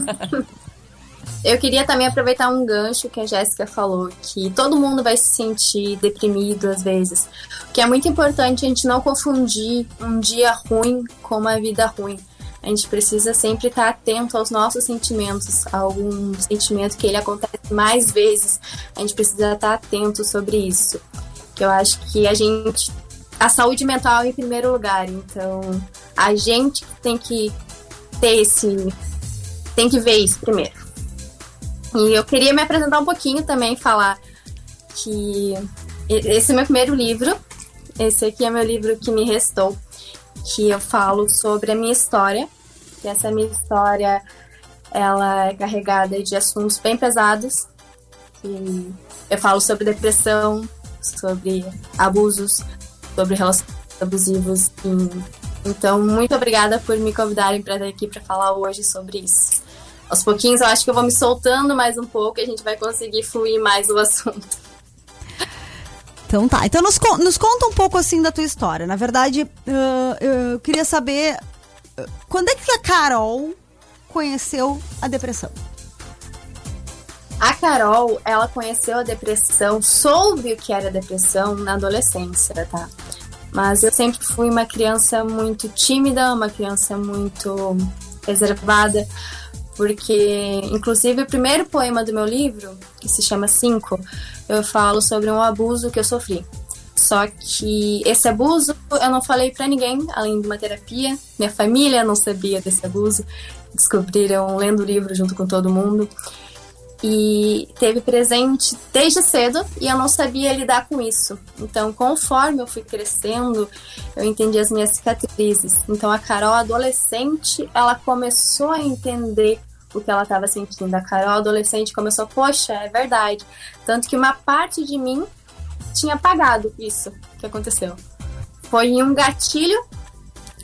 Speaker 12: Eu queria também aproveitar um gancho que a Jéssica falou, que todo mundo vai se sentir deprimido às vezes. Que é muito importante a gente não confundir um dia ruim com uma vida ruim. A gente precisa sempre estar atento aos nossos sentimentos, a algum sentimento que ele acontece mais vezes. A gente precisa estar atento sobre isso. Que eu acho que a gente. A saúde mental é em primeiro lugar. Então, a gente tem que ter esse. Tem que ver isso primeiro. E eu queria me apresentar um pouquinho também, falar que esse é meu primeiro livro. Esse aqui é meu livro que me restou, que eu falo sobre a minha história. E essa minha história, ela é carregada de assuntos bem pesados. Que eu falo sobre depressão, sobre abusos, sobre relacionamentos abusivos. Então, muito obrigada por me convidarem para estar aqui para falar hoje sobre isso aos pouquinhos eu acho que eu vou me soltando mais um pouco e a gente vai conseguir fluir mais o assunto.
Speaker 2: Então tá. Então nos, nos conta um pouco assim da tua história. Na verdade, ah, eu queria saber quando é que a Carol conheceu a depressão?
Speaker 12: A Carol, ela conheceu a depressão, soube o que era depressão na adolescência, tá? Mas eu sempre fui uma criança muito tímida, uma criança muito reservada, porque, inclusive, o primeiro poema do meu livro, que se chama Cinco, eu falo sobre um abuso que eu sofri. Só que esse abuso eu não falei pra ninguém, além de uma terapia. Minha família não sabia desse abuso. Descobriram lendo o livro junto com todo mundo. E teve presente desde cedo e eu não sabia lidar com isso. Então, conforme eu fui crescendo, eu entendi as minhas cicatrizes. Então, a Carol adolescente, ela começou a entender o que ela estava sentindo. A Carol adolescente começou, poxa, é verdade. Tanto que uma parte de mim tinha apagado isso que aconteceu. Foi em um gatilho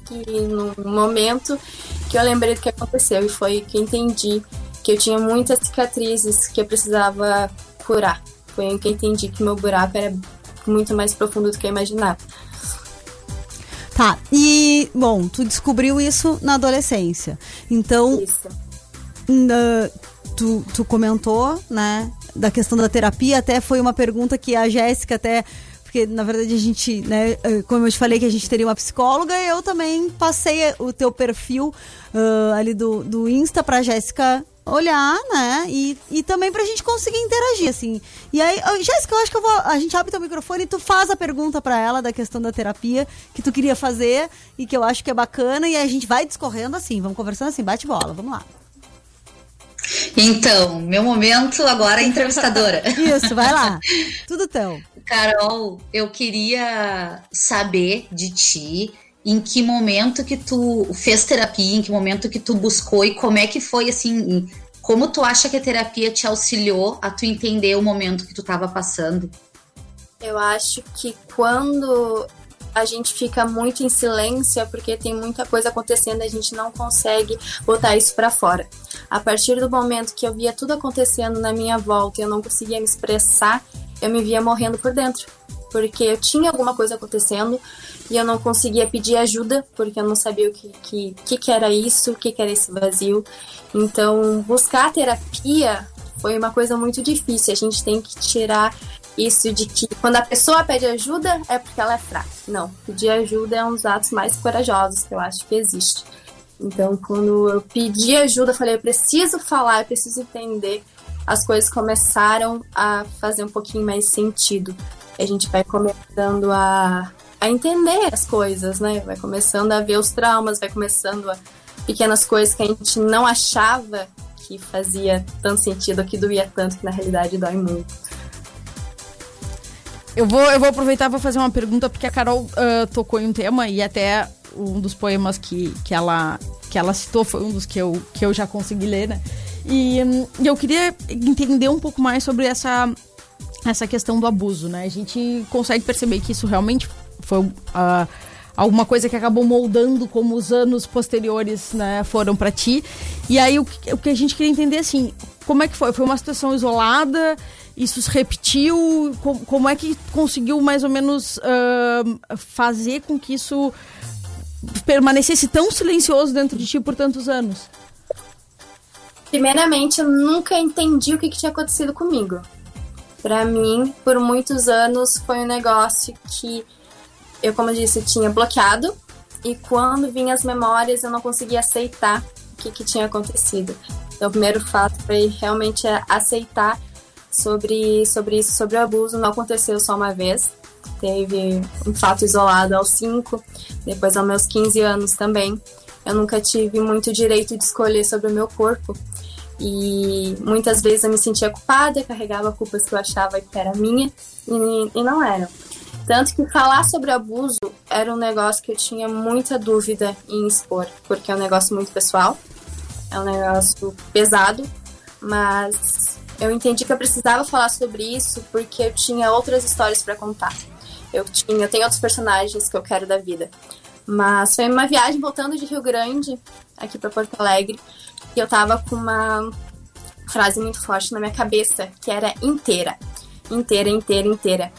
Speaker 12: que num momento que eu lembrei do que aconteceu e foi que eu entendi que eu tinha muitas cicatrizes que eu precisava curar. Foi aí que eu entendi que meu buraco era muito mais profundo do que eu imaginava.
Speaker 2: Tá, e, bom, tu descobriu isso na adolescência. Então, na- tu, tu comentou, né, da questão da terapia, até foi uma pergunta que a Jéssica até. Porque, na verdade, a gente, né, eh, como eu te falei que a gente teria uma psicóloga, eu também passei o teu perfil ah, ali do, do Insta pra Jéssica olhar, né? E, e também pra gente conseguir interagir, assim. E aí, Jéssica, eu acho que eu vou. A gente abre teu microfone e tu faz a pergunta pra ela da questão da terapia que tu queria fazer e que eu acho que é bacana. E a gente vai discorrendo assim, vamos conversando assim, bate bola, vamos lá.
Speaker 11: Então, meu momento agora é entrevistadora.
Speaker 2: Isso, vai lá. Tudo teu.
Speaker 11: Carol, eu queria saber de ti em que momento que tu fez terapia, em que momento que tu buscou e como é que foi assim, como tu acha que a terapia te auxiliou a tu entender o momento que tu tava passando?
Speaker 12: Eu acho que quando a gente fica muito em silêncio é porque tem muita coisa acontecendo a gente não consegue botar isso pra fora. A partir do momento que eu via tudo acontecendo na minha volta e eu não conseguia me expressar, eu me via morrendo por dentro. Porque eu tinha alguma coisa acontecendo e eu não conseguia pedir ajuda, porque eu não sabia o que, que, que, que era isso, o que, que era esse vazio. Então, buscar terapia foi uma coisa muito difícil. A gente tem que tirar isso de que quando a pessoa pede ajuda é porque ela é fraca. Não, pedir ajuda é um dos atos mais corajosos que eu acho que existe. Então, quando eu pedi ajuda, eu falei, eu preciso falar, eu preciso entender. As coisas começaram a fazer um pouquinho mais sentido. A gente vai começando a, a entender as coisas, né? Vai começando a ver os traumas, vai começando a pequenas coisas que a gente não achava que fazia tanto sentido, que doía tanto, que na realidade dói muito.
Speaker 3: Eu vou, eu vou aproveitar para fazer uma pergunta, porque a Carol ah, tocou em um tema e até um dos poemas que, que, ela, que ela citou foi um dos que eu, que eu já consegui ler, né? E, e eu queria entender um pouco mais sobre essa, essa questão do abuso, né? A gente consegue perceber que isso realmente foi ah, alguma coisa que acabou moldando como os anos posteriores né, foram para ti. E aí o que, o que a gente queria entender assim, como é que foi? Foi uma situação isolada? Isso se repetiu? Como, como é que conseguiu mais ou menos ah, fazer com que isso permanecesse tão silencioso dentro de ti por tantos anos?
Speaker 12: Primeiramente, eu nunca entendi o que, que tinha acontecido comigo. Pra mim, por muitos anos, foi um negócio que eu, como eu disse, tinha bloqueado. E quando vinham as memórias, eu não conseguia aceitar o que, que tinha acontecido. Então, o primeiro fato foi realmente aceitar sobre, sobre isso, sobre o abuso. Não aconteceu só uma vez. Teve um fato isolado aos 5, depois aos meus 15 anos também. Eu nunca tive muito direito de escolher sobre o meu corpo. E muitas vezes eu me sentia culpada, carregava culpas que eu achava que era minha e, e não eram. Tanto que falar sobre abuso era um negócio que eu tinha muita dúvida em expor, porque é um negócio muito pessoal, é um negócio pesado, mas eu entendi que eu precisava falar sobre isso porque eu tinha outras histórias para contar. Eu tinha, eu tenho outros personagens que eu quero da vida. Mas foi uma viagem voltando de Rio Grande aqui para Porto Alegre e eu tava com uma frase muito forte na minha cabeça que era inteira, inteira, inteira, inteira.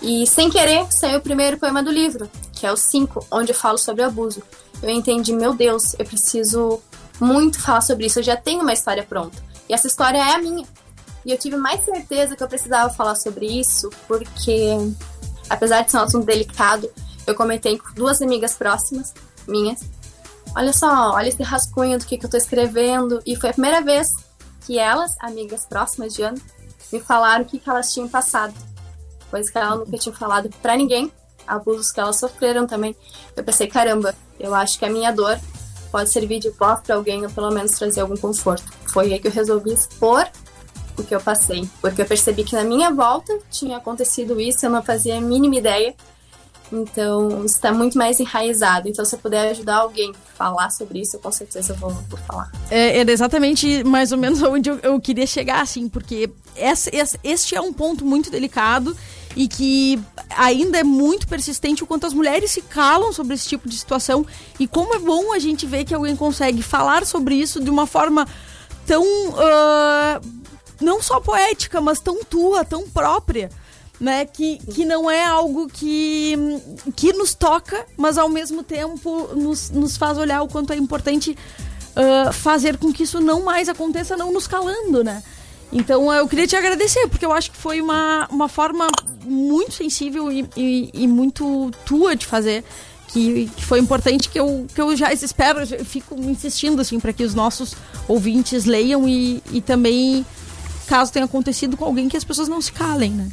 Speaker 12: E sem querer saiu o primeiro poema do livro, que é o 5, onde eu falo sobre abuso. Eu entendi, meu Deus, eu preciso muito falar sobre isso, eu já tenho uma história pronta. E essa história é a minha. E eu tive mais certeza que eu precisava falar sobre isso, porque apesar de ser um assunto delicado, eu comentei com duas amigas próximas minhas. Olha só, olha esse rascunho do que, que eu tô escrevendo. E foi a primeira vez que elas, amigas próximas de ano, me falaram o que, que elas tinham passado. Coisa que elas nunca tinham falado pra ninguém. Abusos que elas sofreram também. Eu pensei, caramba, eu acho que a minha dor pode servir de voz pra alguém ou pelo menos trazer algum conforto. Foi aí que eu resolvi expor o que eu passei. Porque eu percebi que na minha volta tinha acontecido isso, eu não fazia a mínima ideia. Então, está muito mais enraizado. Então, se eu puder ajudar alguém a falar sobre isso, eu com certeza vou, vou falar.
Speaker 3: É, era exatamente mais ou menos onde eu, eu queria chegar, assim, porque essa, essa- este é um ponto muito delicado e que ainda é muito persistente o quanto as mulheres se calam sobre esse tipo de situação e como é bom a gente ver que alguém consegue falar sobre isso de uma forma tão ah, não só poética, mas tão tua, tão própria. né? Que, que não é algo que, que nos toca, mas ao mesmo tempo nos, nos faz olhar o quanto é importante ah, fazer com que isso não mais aconteça, não nos calando, né? Então eu queria te agradecer, porque eu acho que foi uma, uma forma muito sensível e, e, e muito tua de fazer. Que, que foi importante que eu, que eu já espero, eu fico insistindo assim para que os nossos ouvintes leiam e, e também caso tenha acontecido com alguém que as pessoas não se calem, né?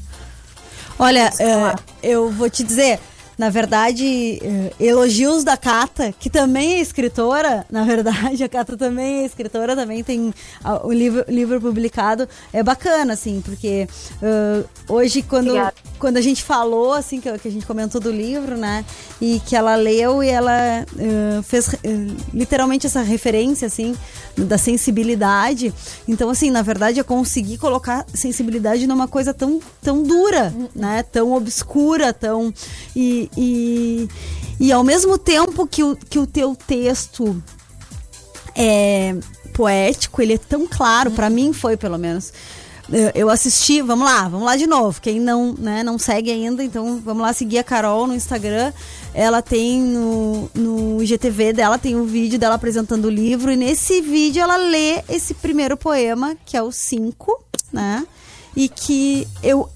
Speaker 2: Olha, é, eu vou te dizer, na verdade, é, elogios da Cata, que também é escritora, na verdade, a Cata também é escritora, também tem ah, o livro, livro publicado, é bacana, assim, porque ah, hoje, quando,
Speaker 12: Obrigada.
Speaker 2: quando a gente falou, assim, que, que a gente comentou do livro, né, e que ela leu e ela ah, fez eh, literalmente essa referência, assim, da sensibilidade. Então, assim, na verdade, eu consegui colocar sensibilidade numa coisa tão, tão dura, né? Tão obscura, tão. E, e, e ao mesmo tempo que o, que o teu texto é poético, ele é tão claro, pra mim foi pelo menos. Eu- Eu assisti, vamos lá, vamos lá de novo. Quem não, né, não segue ainda, então vamos lá seguir a Carol no Instagram. Ela tem no, no IGTV dela, tem um vídeo dela apresentando o livro. E nesse vídeo ela lê esse primeiro poema, que é o 5, né? E que eu.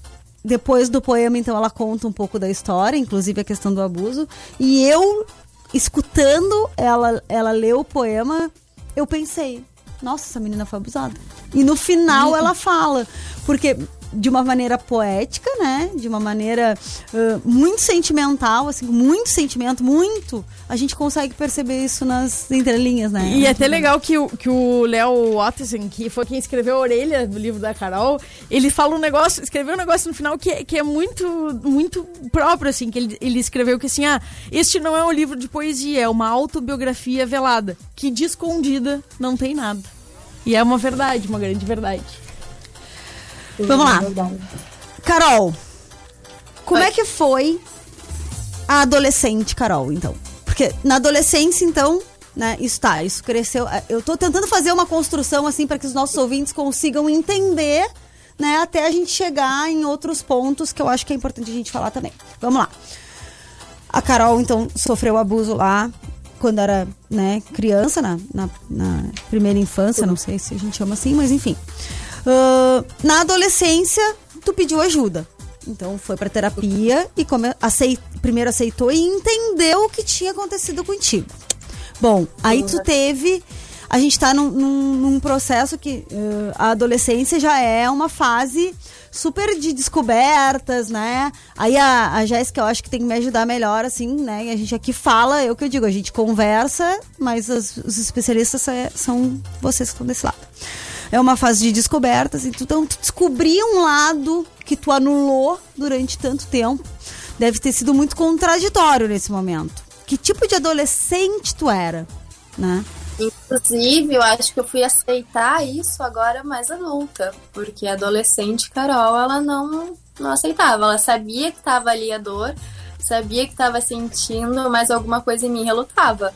Speaker 2: Depois do poema, então, ela conta um pouco da história, inclusive a questão do abuso. E eu, escutando ela, ela ler o poema, eu pensei, nossa, essa menina foi abusada. E no final ela fala, porque de uma maneira poética, né? De uma maneira ãh, muito sentimental, assim, muito sentimento, muito. A gente consegue perceber isso nas entrelinhas, né?
Speaker 3: E é até legal que o, que o Léo Ottesen, que foi quem escreveu a orelha do livro da Carol, ele fala um negócio, escreveu um negócio no final que, é- que é muito, muito próprio, assim, que ele, ele escreveu que assim, ah, este não é um livro de poesia, é uma autobiografia velada, que de escondida não tem nada. E é uma verdade, uma grande verdade.
Speaker 2: Vamos lá. Carol, como é que foi a adolescente, Carol, então? Porque na adolescência, então, né, isso tá, isso cresceu. eh, Eu tô tentando fazer uma construção, assim, para que os nossos ouvintes consigam entender, né, até a gente chegar em outros pontos que eu acho que é importante a gente falar também. Vamos lá. A Carol, então, sofreu abuso lá quando era, né, criança, na, na, na primeira infância, não sei se a gente chama assim, mas enfim. Ah, na adolescência, tu pediu ajuda. Então foi pra terapia e come, acei, primeiro aceitou e entendeu o que tinha acontecido contigo. Bom, aí tu teve. A gente tá num, num- num processo que eh, a adolescência já é uma fase super de descobertas, né? Aí a, a Jéssica, eu acho que tem que me ajudar melhor, assim, né? E a gente aqui fala, eu que eu digo, a gente conversa, mas as- os especialistas são vocês que estão desse lado. É uma fase de descobertas, então tu descobrir um lado que tu anulou durante tanto tempo deve ter sido muito contraditório nesse momento. Que tipo de adolescente tu era, né?
Speaker 12: Inclusive, eu acho que eu fui aceitar isso agora mais adulta, porque adolescente Carol, ela não, não aceitava. Ela sabia que estava ali a dor, sabia que estava sentindo, mas alguma coisa em mim relutava.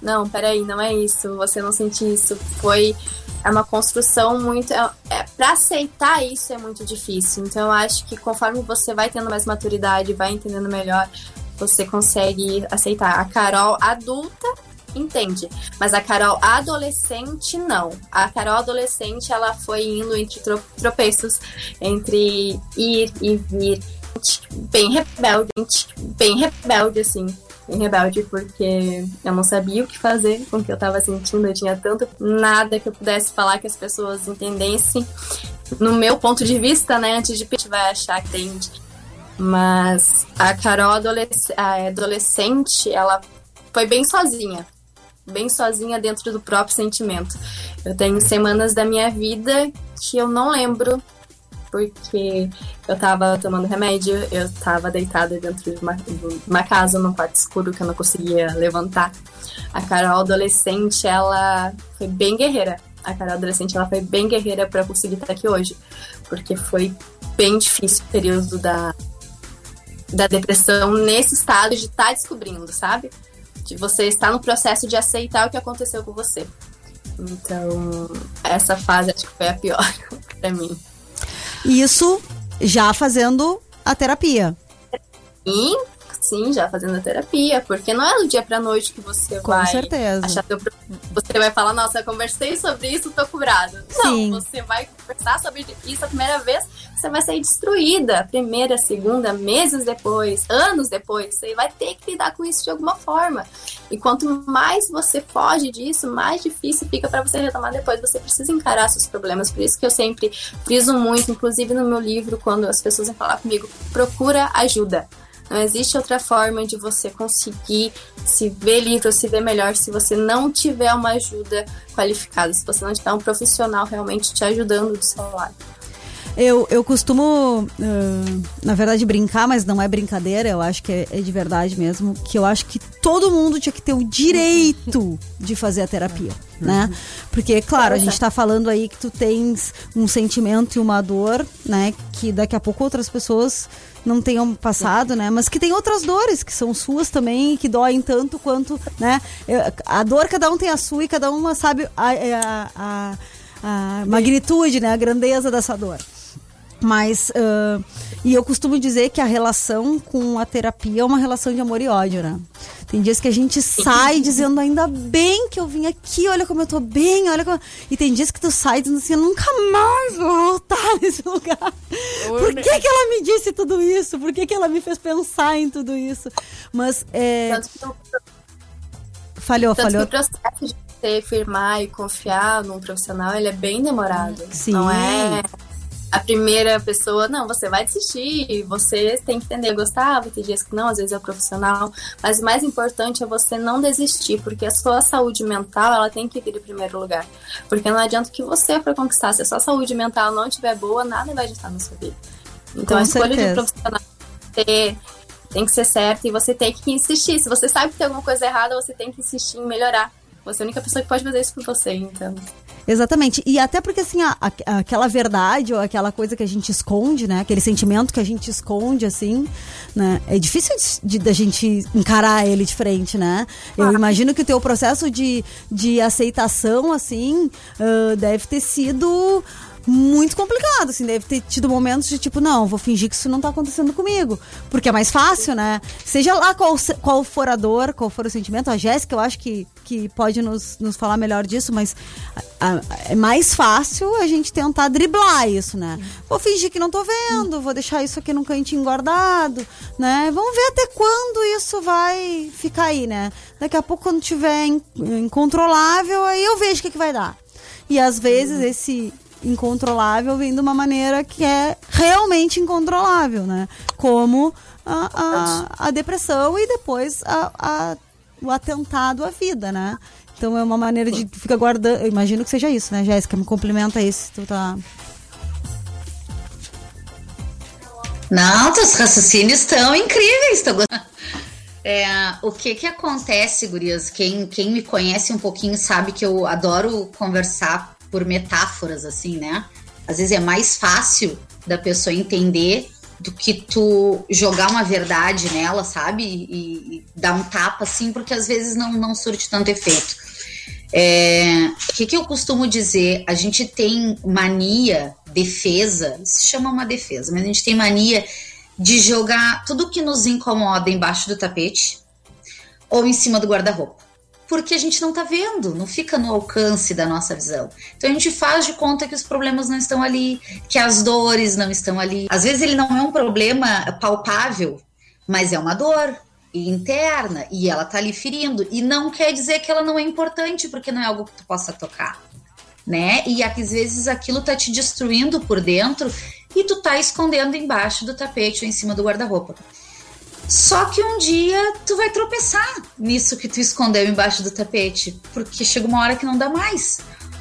Speaker 12: Não, peraí, não é isso, você não sente isso. Foi é uma construção muito. É, é, para aceitar isso é muito difícil. Então eu acho que conforme você vai tendo mais maturidade, vai entendendo melhor, você consegue aceitar. A Carol adulta entende. Mas a Carol adolescente, não. A Carol adolescente, ela foi indo entre tro- tropeços, entre ir e vir. Bem rebelde, bem rebelde, assim. Bem rebelde, porque eu não sabia o que fazer com o que eu tava sentindo. Eu tinha tanto nada que eu pudesse falar que as pessoas entendessem. No meu ponto de vista, né? Antes de pedir, vai achar que entende. Mas a Carol adolesc- a adolescente, ela foi bem sozinha. Bem sozinha dentro do próprio sentimento. Eu tenho semanas da minha vida que eu não lembro, porque eu tava tomando remédio, eu tava deitada dentro de uma, de uma casa, num quarto escuro que eu não conseguia levantar. A Carol adolescente, ela foi bem guerreira. A Carol adolescente, ela foi bem guerreira para conseguir estar aqui hoje, porque foi bem difícil o período da, da depressão nesse estado de estar descobrindo, sabe? De você estar no processo de aceitar o que aconteceu com você. Então, essa fase acho que foi a pior pra mim.
Speaker 2: Isso já fazendo a terapia.
Speaker 12: Sim, sim, já fazendo a terapia, porque não é do dia pra noite que você
Speaker 2: Com
Speaker 12: vai
Speaker 2: certeza.
Speaker 12: achar teu pro- Você vai falar, nossa, eu conversei sobre isso, tô curado.
Speaker 2: Sim.
Speaker 12: Não, você vai conversar sobre isso a primeira vez, você vai sair destruída. Primeira, segunda, meses depois, anos depois, você vai ter que lidar com isso de alguma forma. E quanto mais você foge disso, mais difícil fica pra você retomar depois. Você precisa encarar seus problemas. Por isso que eu sempre friso muito, inclusive no meu livro, quando as pessoas vêm falar comigo, procura ajuda. Não existe outra forma de você conseguir se ver livre ou se ver melhor se você não tiver uma ajuda qualificada, se você não tiver um profissional realmente te ajudando do seu lado.
Speaker 2: Eu, eu costumo, ah, na verdade, brincar, mas não é brincadeira, eu acho que é, é de verdade mesmo, que eu acho que todo mundo tinha que ter o direito de fazer a terapia, né? Porque, claro, a gente tá falando aí que tu tens um sentimento e uma dor, né? Que daqui a pouco outras pessoas não tenham passado, né? Mas que tem outras dores que são suas também e que doem tanto quanto, né? A dor, cada um tem a sua e cada uma sabe a, a, a, a magnitude, né? A grandeza dessa dor. Mas, ah, e eu costumo dizer que a relação com a terapia é uma relação de amor e ódio, né? Tem dias que a gente sai dizendo, ainda bem que eu vim aqui, olha como eu tô bem, olha como... E tem dias que tu sai dizendo assim, eu nunca mais vou voltar nesse lugar. Por que que ela me disse tudo isso? Por que que ela me fez pensar em tudo isso? Mas, é...
Speaker 12: Tanto que o
Speaker 2: Falhou,
Speaker 12: Tanto
Speaker 2: falhou.
Speaker 12: que o processo de você firmar e confiar num profissional, ele é bem demorado.
Speaker 2: Sim.
Speaker 12: Não é a primeira pessoa, não, você vai desistir, você tem que entender, gostar, vai ter dias que não, às vezes é o profissional, mas o mais importante é você não desistir, porque a sua saúde mental, ela tem que vir em primeiro lugar. Porque não adianta que você for conquistar, se a sua saúde mental não estiver boa, nada vai adiantar na sua vida. Então
Speaker 2: Com
Speaker 12: a escolha de
Speaker 2: certeza.
Speaker 12: um profissional ter- tem que ser certa e você tem que insistir. Se você sabe que tem alguma coisa errada, você tem que insistir em melhorar. Você é a única pessoa que pode fazer isso por você, então.
Speaker 2: Exatamente. E até porque, assim, a- a- aquela verdade ou aquela coisa que a gente esconde, né? Aquele sentimento que a gente esconde, assim, né? É difícil da gente encarar ele de frente, né? Eu imagino que o teu processo de, de aceitação, assim, ah, deve ter sido muito complicado, assim, deve ter tido momentos de tipo, não, vou fingir que isso não tá acontecendo comigo, porque é mais fácil, né? Seja lá qual, qual for a dor, qual for o sentimento, a Jéssica eu acho que, que pode nos, nos falar melhor disso, mas a- a- é mais fácil a gente tentar driblar isso, né? Vou fingir que não tô vendo, vou deixar isso aqui num cantinho guardado, né? Vamos ver até quando isso vai ficar aí, né? Daqui a pouco, quando tiver in- incontrolável, aí eu vejo o que, que vai dar. E às vezes esse incontrolável vem de uma maneira que é realmente incontrolável, né? Como a, a, a depressão e depois a, a- o atentado à vida, né? Então é uma maneira de ficar guardando. Eu imagino que seja isso, né, Jéssica? Me complementa aí se tu tá.
Speaker 11: Não, teus raciocínios estão incríveis. Tô gostando. É, o que que acontece, gurias? Quem, quem me conhece um pouquinho sabe que eu adoro conversar por metáforas, assim, né? Às vezes é mais fácil da pessoa entender do que tu jogar uma verdade nela, sabe? E, e dar um tapa, assim, porque às vezes não, não surte tanto efeito. É, o que, que eu costumo dizer? A gente tem mania, defesa, se chama uma defesa, mas a gente tem mania de jogar tudo que nos incomoda embaixo do tapete ou em cima do guarda-roupa. Porque a gente não tá vendo, não fica no alcance da nossa visão. Então a gente faz de conta que os problemas não estão ali, que as dores não estão ali. Às vezes ele não é um problema palpável, mas é uma dor interna e ela tá ali ferindo. E não quer dizer que ela não é importante, porque não é algo que tu possa tocar né? E às vezes aquilo tá te destruindo por dentro e tu tá escondendo embaixo do tapete ou em cima do guarda-roupa. Só que um dia tu vai tropeçar nisso que tu escondeu embaixo do tapete, porque chega uma hora que não dá mais.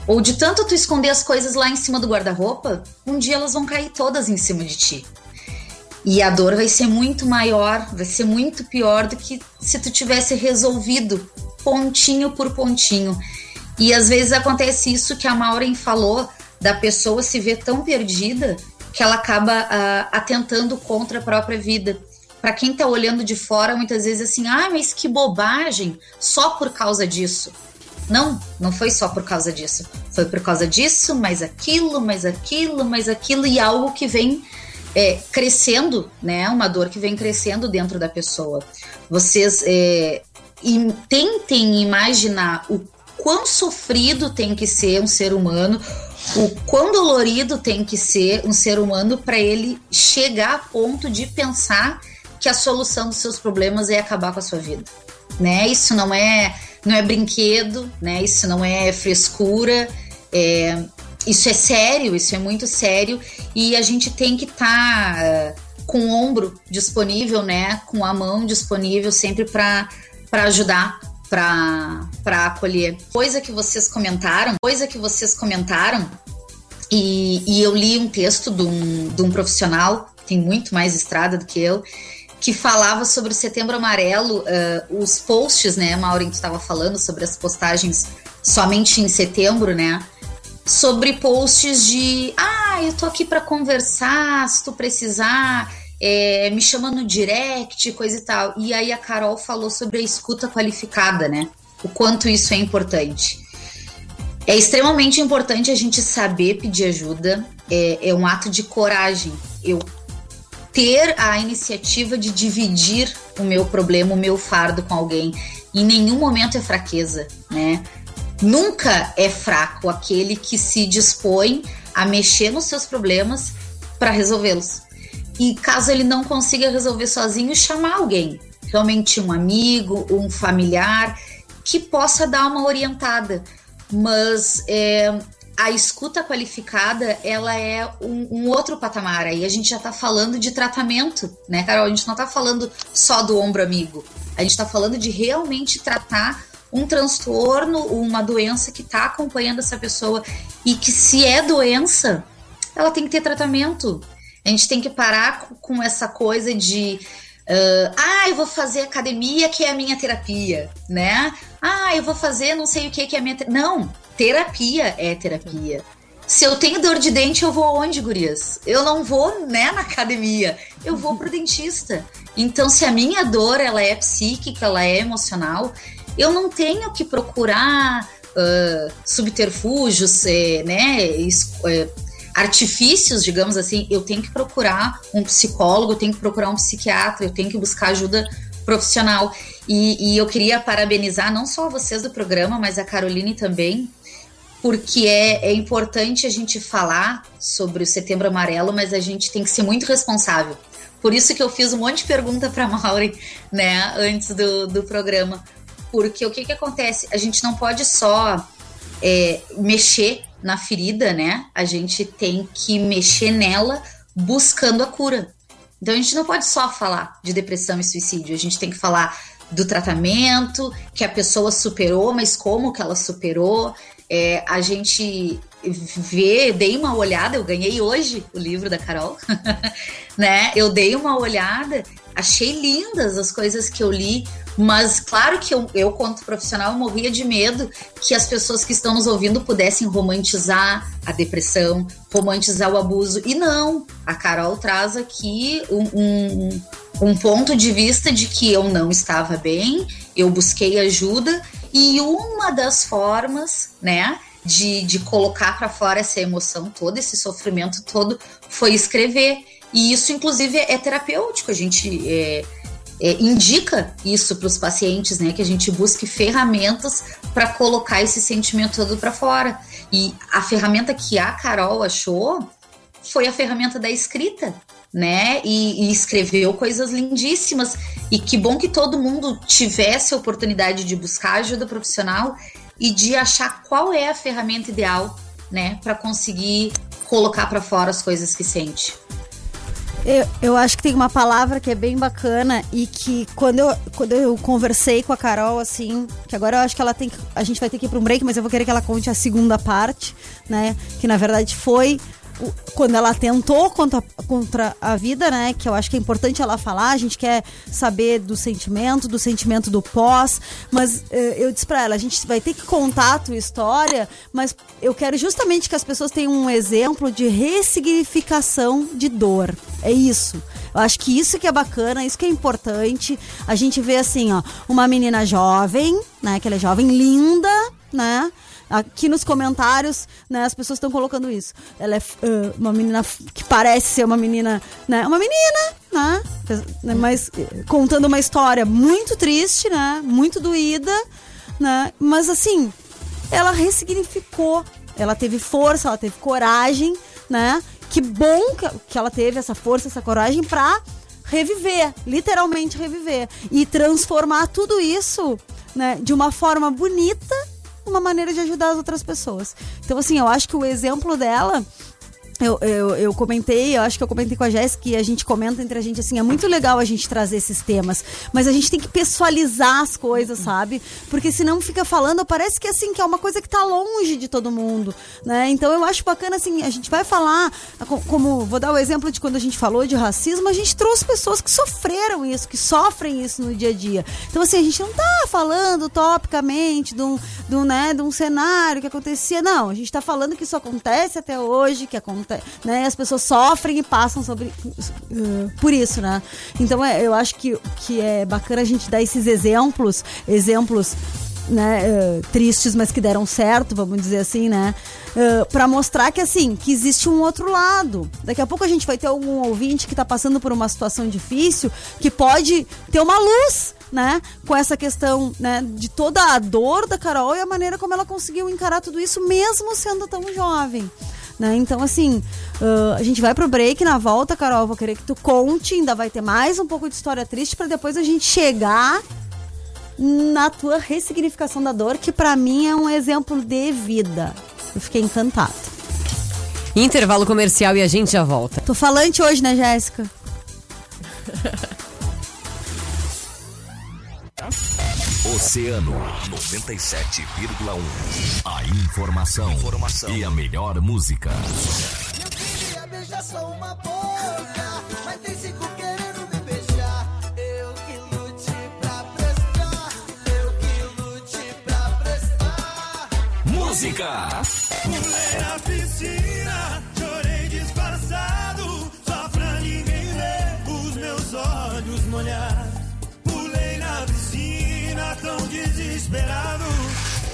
Speaker 11: Ou de tanto tu esconder as coisas lá em cima do guarda-roupa, um dia elas vão cair todas em cima de ti. E a dor vai ser muito maior, vai ser muito pior do que se tu tivesse resolvido pontinho por pontinho. E às vezes acontece isso que a Maureen falou, da pessoa se ver tão perdida que ela acaba ah, atentando contra a própria vida. Para quem tá olhando de fora, muitas vezes assim, ah, mas que bobagem, só por causa disso. Não, não foi só por causa disso. Foi por causa disso, mais aquilo, mais aquilo, mais aquilo, e algo que vem é, crescendo, né? Uma dor que vem crescendo dentro da pessoa. Vocês é, tentem imaginar o quão sofrido tem que ser um ser humano, o quão dolorido tem que ser um ser humano para ele chegar a ponto de pensar que a solução dos seus problemas é acabar com a sua vida, né? Isso não é não é brinquedo, né? Isso não é frescura, é, isso é sério, isso é muito sério e a gente tem que estar tá, uh, com o ombro disponível, né? Com a mão disponível sempre para para ajudar, para acolher. Coisa que vocês comentaram, coisa que vocês comentaram, e, e eu li um texto de um, de um profissional, tem muito mais estrada do que eu, que falava sobre o Setembro Amarelo, uh, os posts, né, Maureen, tu estava falando sobre as postagens somente em setembro, né? Sobre posts de, ah, eu tô aqui para conversar, se tu precisar, é, me chama no direct, coisa e tal. E aí a Carol falou sobre a escuta qualificada, né? O quanto isso é importante. É extremamente importante a gente saber pedir ajuda, é, é um ato de coragem. Eu ter a iniciativa de dividir o meu problema, o meu fardo com alguém. Em nenhum momento é fraqueza, né? Nunca é fraco aquele que se dispõe a mexer nos seus problemas para resolvê-los e caso ele não consiga resolver sozinho, chamar alguém, realmente um amigo, um familiar, que possa dar uma orientada. Mas é, a escuta qualificada, ela é um, um, outro patamar. Aí a gente já está falando de tratamento, né, Carol? A gente não está falando só do ombro amigo. A gente está falando de realmente tratar um transtorno, uma doença que está acompanhando essa pessoa e que se é doença, ela tem que ter tratamento. A gente tem que parar com essa coisa de uh, ah, eu vou fazer academia que é a minha terapia, né? Ah, eu vou fazer não sei o que que é a minha ter... não terapia é terapia. Se eu tenho dor de dente, eu vou onde, gurias? Eu não vou, né, na academia. Eu vou pro dentista. Então, se a minha dor ela é psíquica, ela é emocional, eu não tenho que procurar uh, subterfúgios, é, né, é, artifícios, digamos assim, eu tenho que procurar um psicólogo, eu tenho que procurar um psiquiatra, eu tenho que buscar ajuda profissional. E, e eu queria parabenizar não só vocês do programa, mas a Caroline também, porque é, é importante a gente falar sobre o Setembro Amarelo, mas a gente tem que ser muito responsável. Por isso que eu fiz um monte de pergunta para Mauri, né, antes do, do programa. Porque o que, que acontece? A gente não pode só é, mexer na ferida, né? A gente tem que mexer nela buscando a cura. Então a gente não pode só falar de depressão e suicídio, a gente tem que falar do tratamento, que a pessoa superou, mas como que ela superou. É, a gente vê, dei uma olhada, eu ganhei hoje o livro da Carol, né? Eu dei uma olhada, achei lindas as coisas que eu li, mas claro que eu, eu quanto profissional, morria de medo que as pessoas que estão nos ouvindo pudessem romantizar a depressão, romantizar o abuso. E não, a Carol traz aqui um, um, um ponto de vista de que eu não estava bem, eu busquei ajuda e uma das formas, né, de, de colocar para fora essa emoção toda, esse sofrimento todo, foi escrever. E isso, inclusive, é terapêutico. A gente é, é, indica isso para os pacientes, né? Que a gente busque ferramentas para colocar esse sentimento todo para fora. E a ferramenta que a Carol achou foi a ferramenta da escrita, né? E, e, escreveu coisas lindíssimas. E que bom que todo mundo tivesse a oportunidade de buscar ajuda profissional e de achar qual é a ferramenta ideal, né, para conseguir colocar para fora as coisas que sente.
Speaker 2: Eu, eu acho que tem uma palavra que é bem bacana e que quando eu, quando eu conversei com a Carol, assim, que agora eu acho que ela tem que, A gente vai ter que ir para um break, mas eu vou querer que ela conte a segunda parte, né? Que na verdade foi quando ela tentou contra, contra a vida, né? Que eu acho que é importante ela falar. A gente quer saber do sentimento, do sentimento do pós. Mas eh, eu disse pra ela: a gente vai ter que contar a tua história, mas eu quero justamente que as pessoas tenham um exemplo de ressignificação de dor. É isso. Eu acho que isso que é bacana, isso que é importante. A gente vê assim, ó, uma menina jovem, né? Que ela é jovem, linda, né? Aqui nos comentários, né, as pessoas estão colocando isso. Ela é uh, uma menina que parece ser uma menina, né? Uma menina, né? né, Mas eh, contando uma história muito triste, né? Muito doída, né? Mas assim, ela ressignificou. Ela teve força, ela teve coragem, né? Que bom que ela teve essa força, essa coragem pra reviver, literalmente reviver e transformar tudo isso, né, de uma forma bonita, uma maneira de ajudar as outras pessoas. Então assim, eu acho que o exemplo dela eu, eu, eu comentei, eu acho que eu comentei com a Jéssica e a gente comenta entre a gente assim, é muito legal a gente trazer esses temas, mas a gente tem que pessoalizar as coisas, sabe? Porque senão fica falando, parece que assim, que é uma coisa que tá longe de todo mundo, né? Então eu acho bacana assim, a gente vai falar, co- como, vou dar o exemplo de quando a gente falou de racismo, a gente trouxe pessoas que sofreram isso, que sofrem isso no dia a dia. Então assim, a gente não tá falando topicamente de um, de um, né, de um cenário que acontecia, não, a gente tá falando que isso acontece até hoje, que acontece, né, as pessoas sofrem e passam sobre uh, por isso, né? Então é, eu acho que, que é bacana a gente dar esses exemplos, exemplos né, uh, tristes, mas que deram certo, vamos dizer assim, né? Uh, para mostrar que assim, que existe um outro lado. Daqui a pouco a gente vai ter algum ouvinte que tá passando por uma situação difícil, que pode ter uma luz, né? Com essa questão, né, de toda a dor da Carol e a maneira como ela conseguiu encarar tudo isso, mesmo sendo tão jovem. Né? Então, assim, uh, a gente vai pro break na volta, Carol. eu Vou querer que tu conte, ainda vai ter mais um pouco de história triste para depois a gente chegar na tua ressignificação da dor, que pra mim é um exemplo de vida. Eu fiquei encantada.
Speaker 1: Intervalo comercial e a gente já volta.
Speaker 2: Tô falante hoje, né, Jéssica?
Speaker 5: Oceano 97,1. A informação, e a melhor música.
Speaker 7: queria beijar só uma boca, mas tem cinco querendo me beijar. Eu que lute pra prestar, eu que lute pra prestar.
Speaker 5: Música.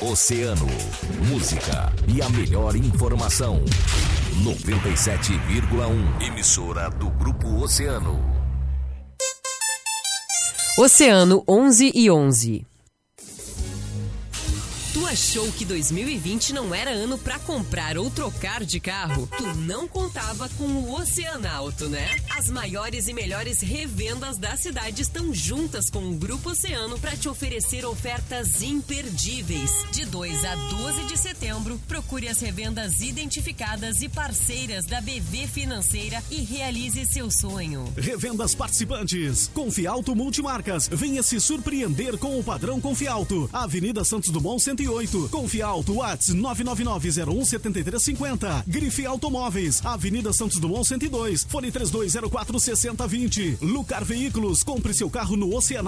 Speaker 5: Oceano, música e a melhor informação. 97,1. Emissora do Grupo Oceano.
Speaker 1: Oceano 11 e 11. Achou que 2020 não era ano pra comprar ou trocar de carro? Tu não contava com o Oceanauto, né? As maiores e melhores revendas da cidade estão juntas com o Grupo Oceano para te oferecer ofertas imperdíveis. De 2 a 12 de setembro, procure as revendas identificadas e parceiras da BV Financeira e realize seu sonho.
Speaker 9: Revendas participantes. Confialto Multimarcas. Venha se surpreender com o padrão Confialto. Avenida Santos Dumont 108. Confialto Whats 999017350. Grife Automóveis. Avenida Santos Dumont 102. Fone 3204 6020. Lucar Veículos. Compre seu carro no Oceanal.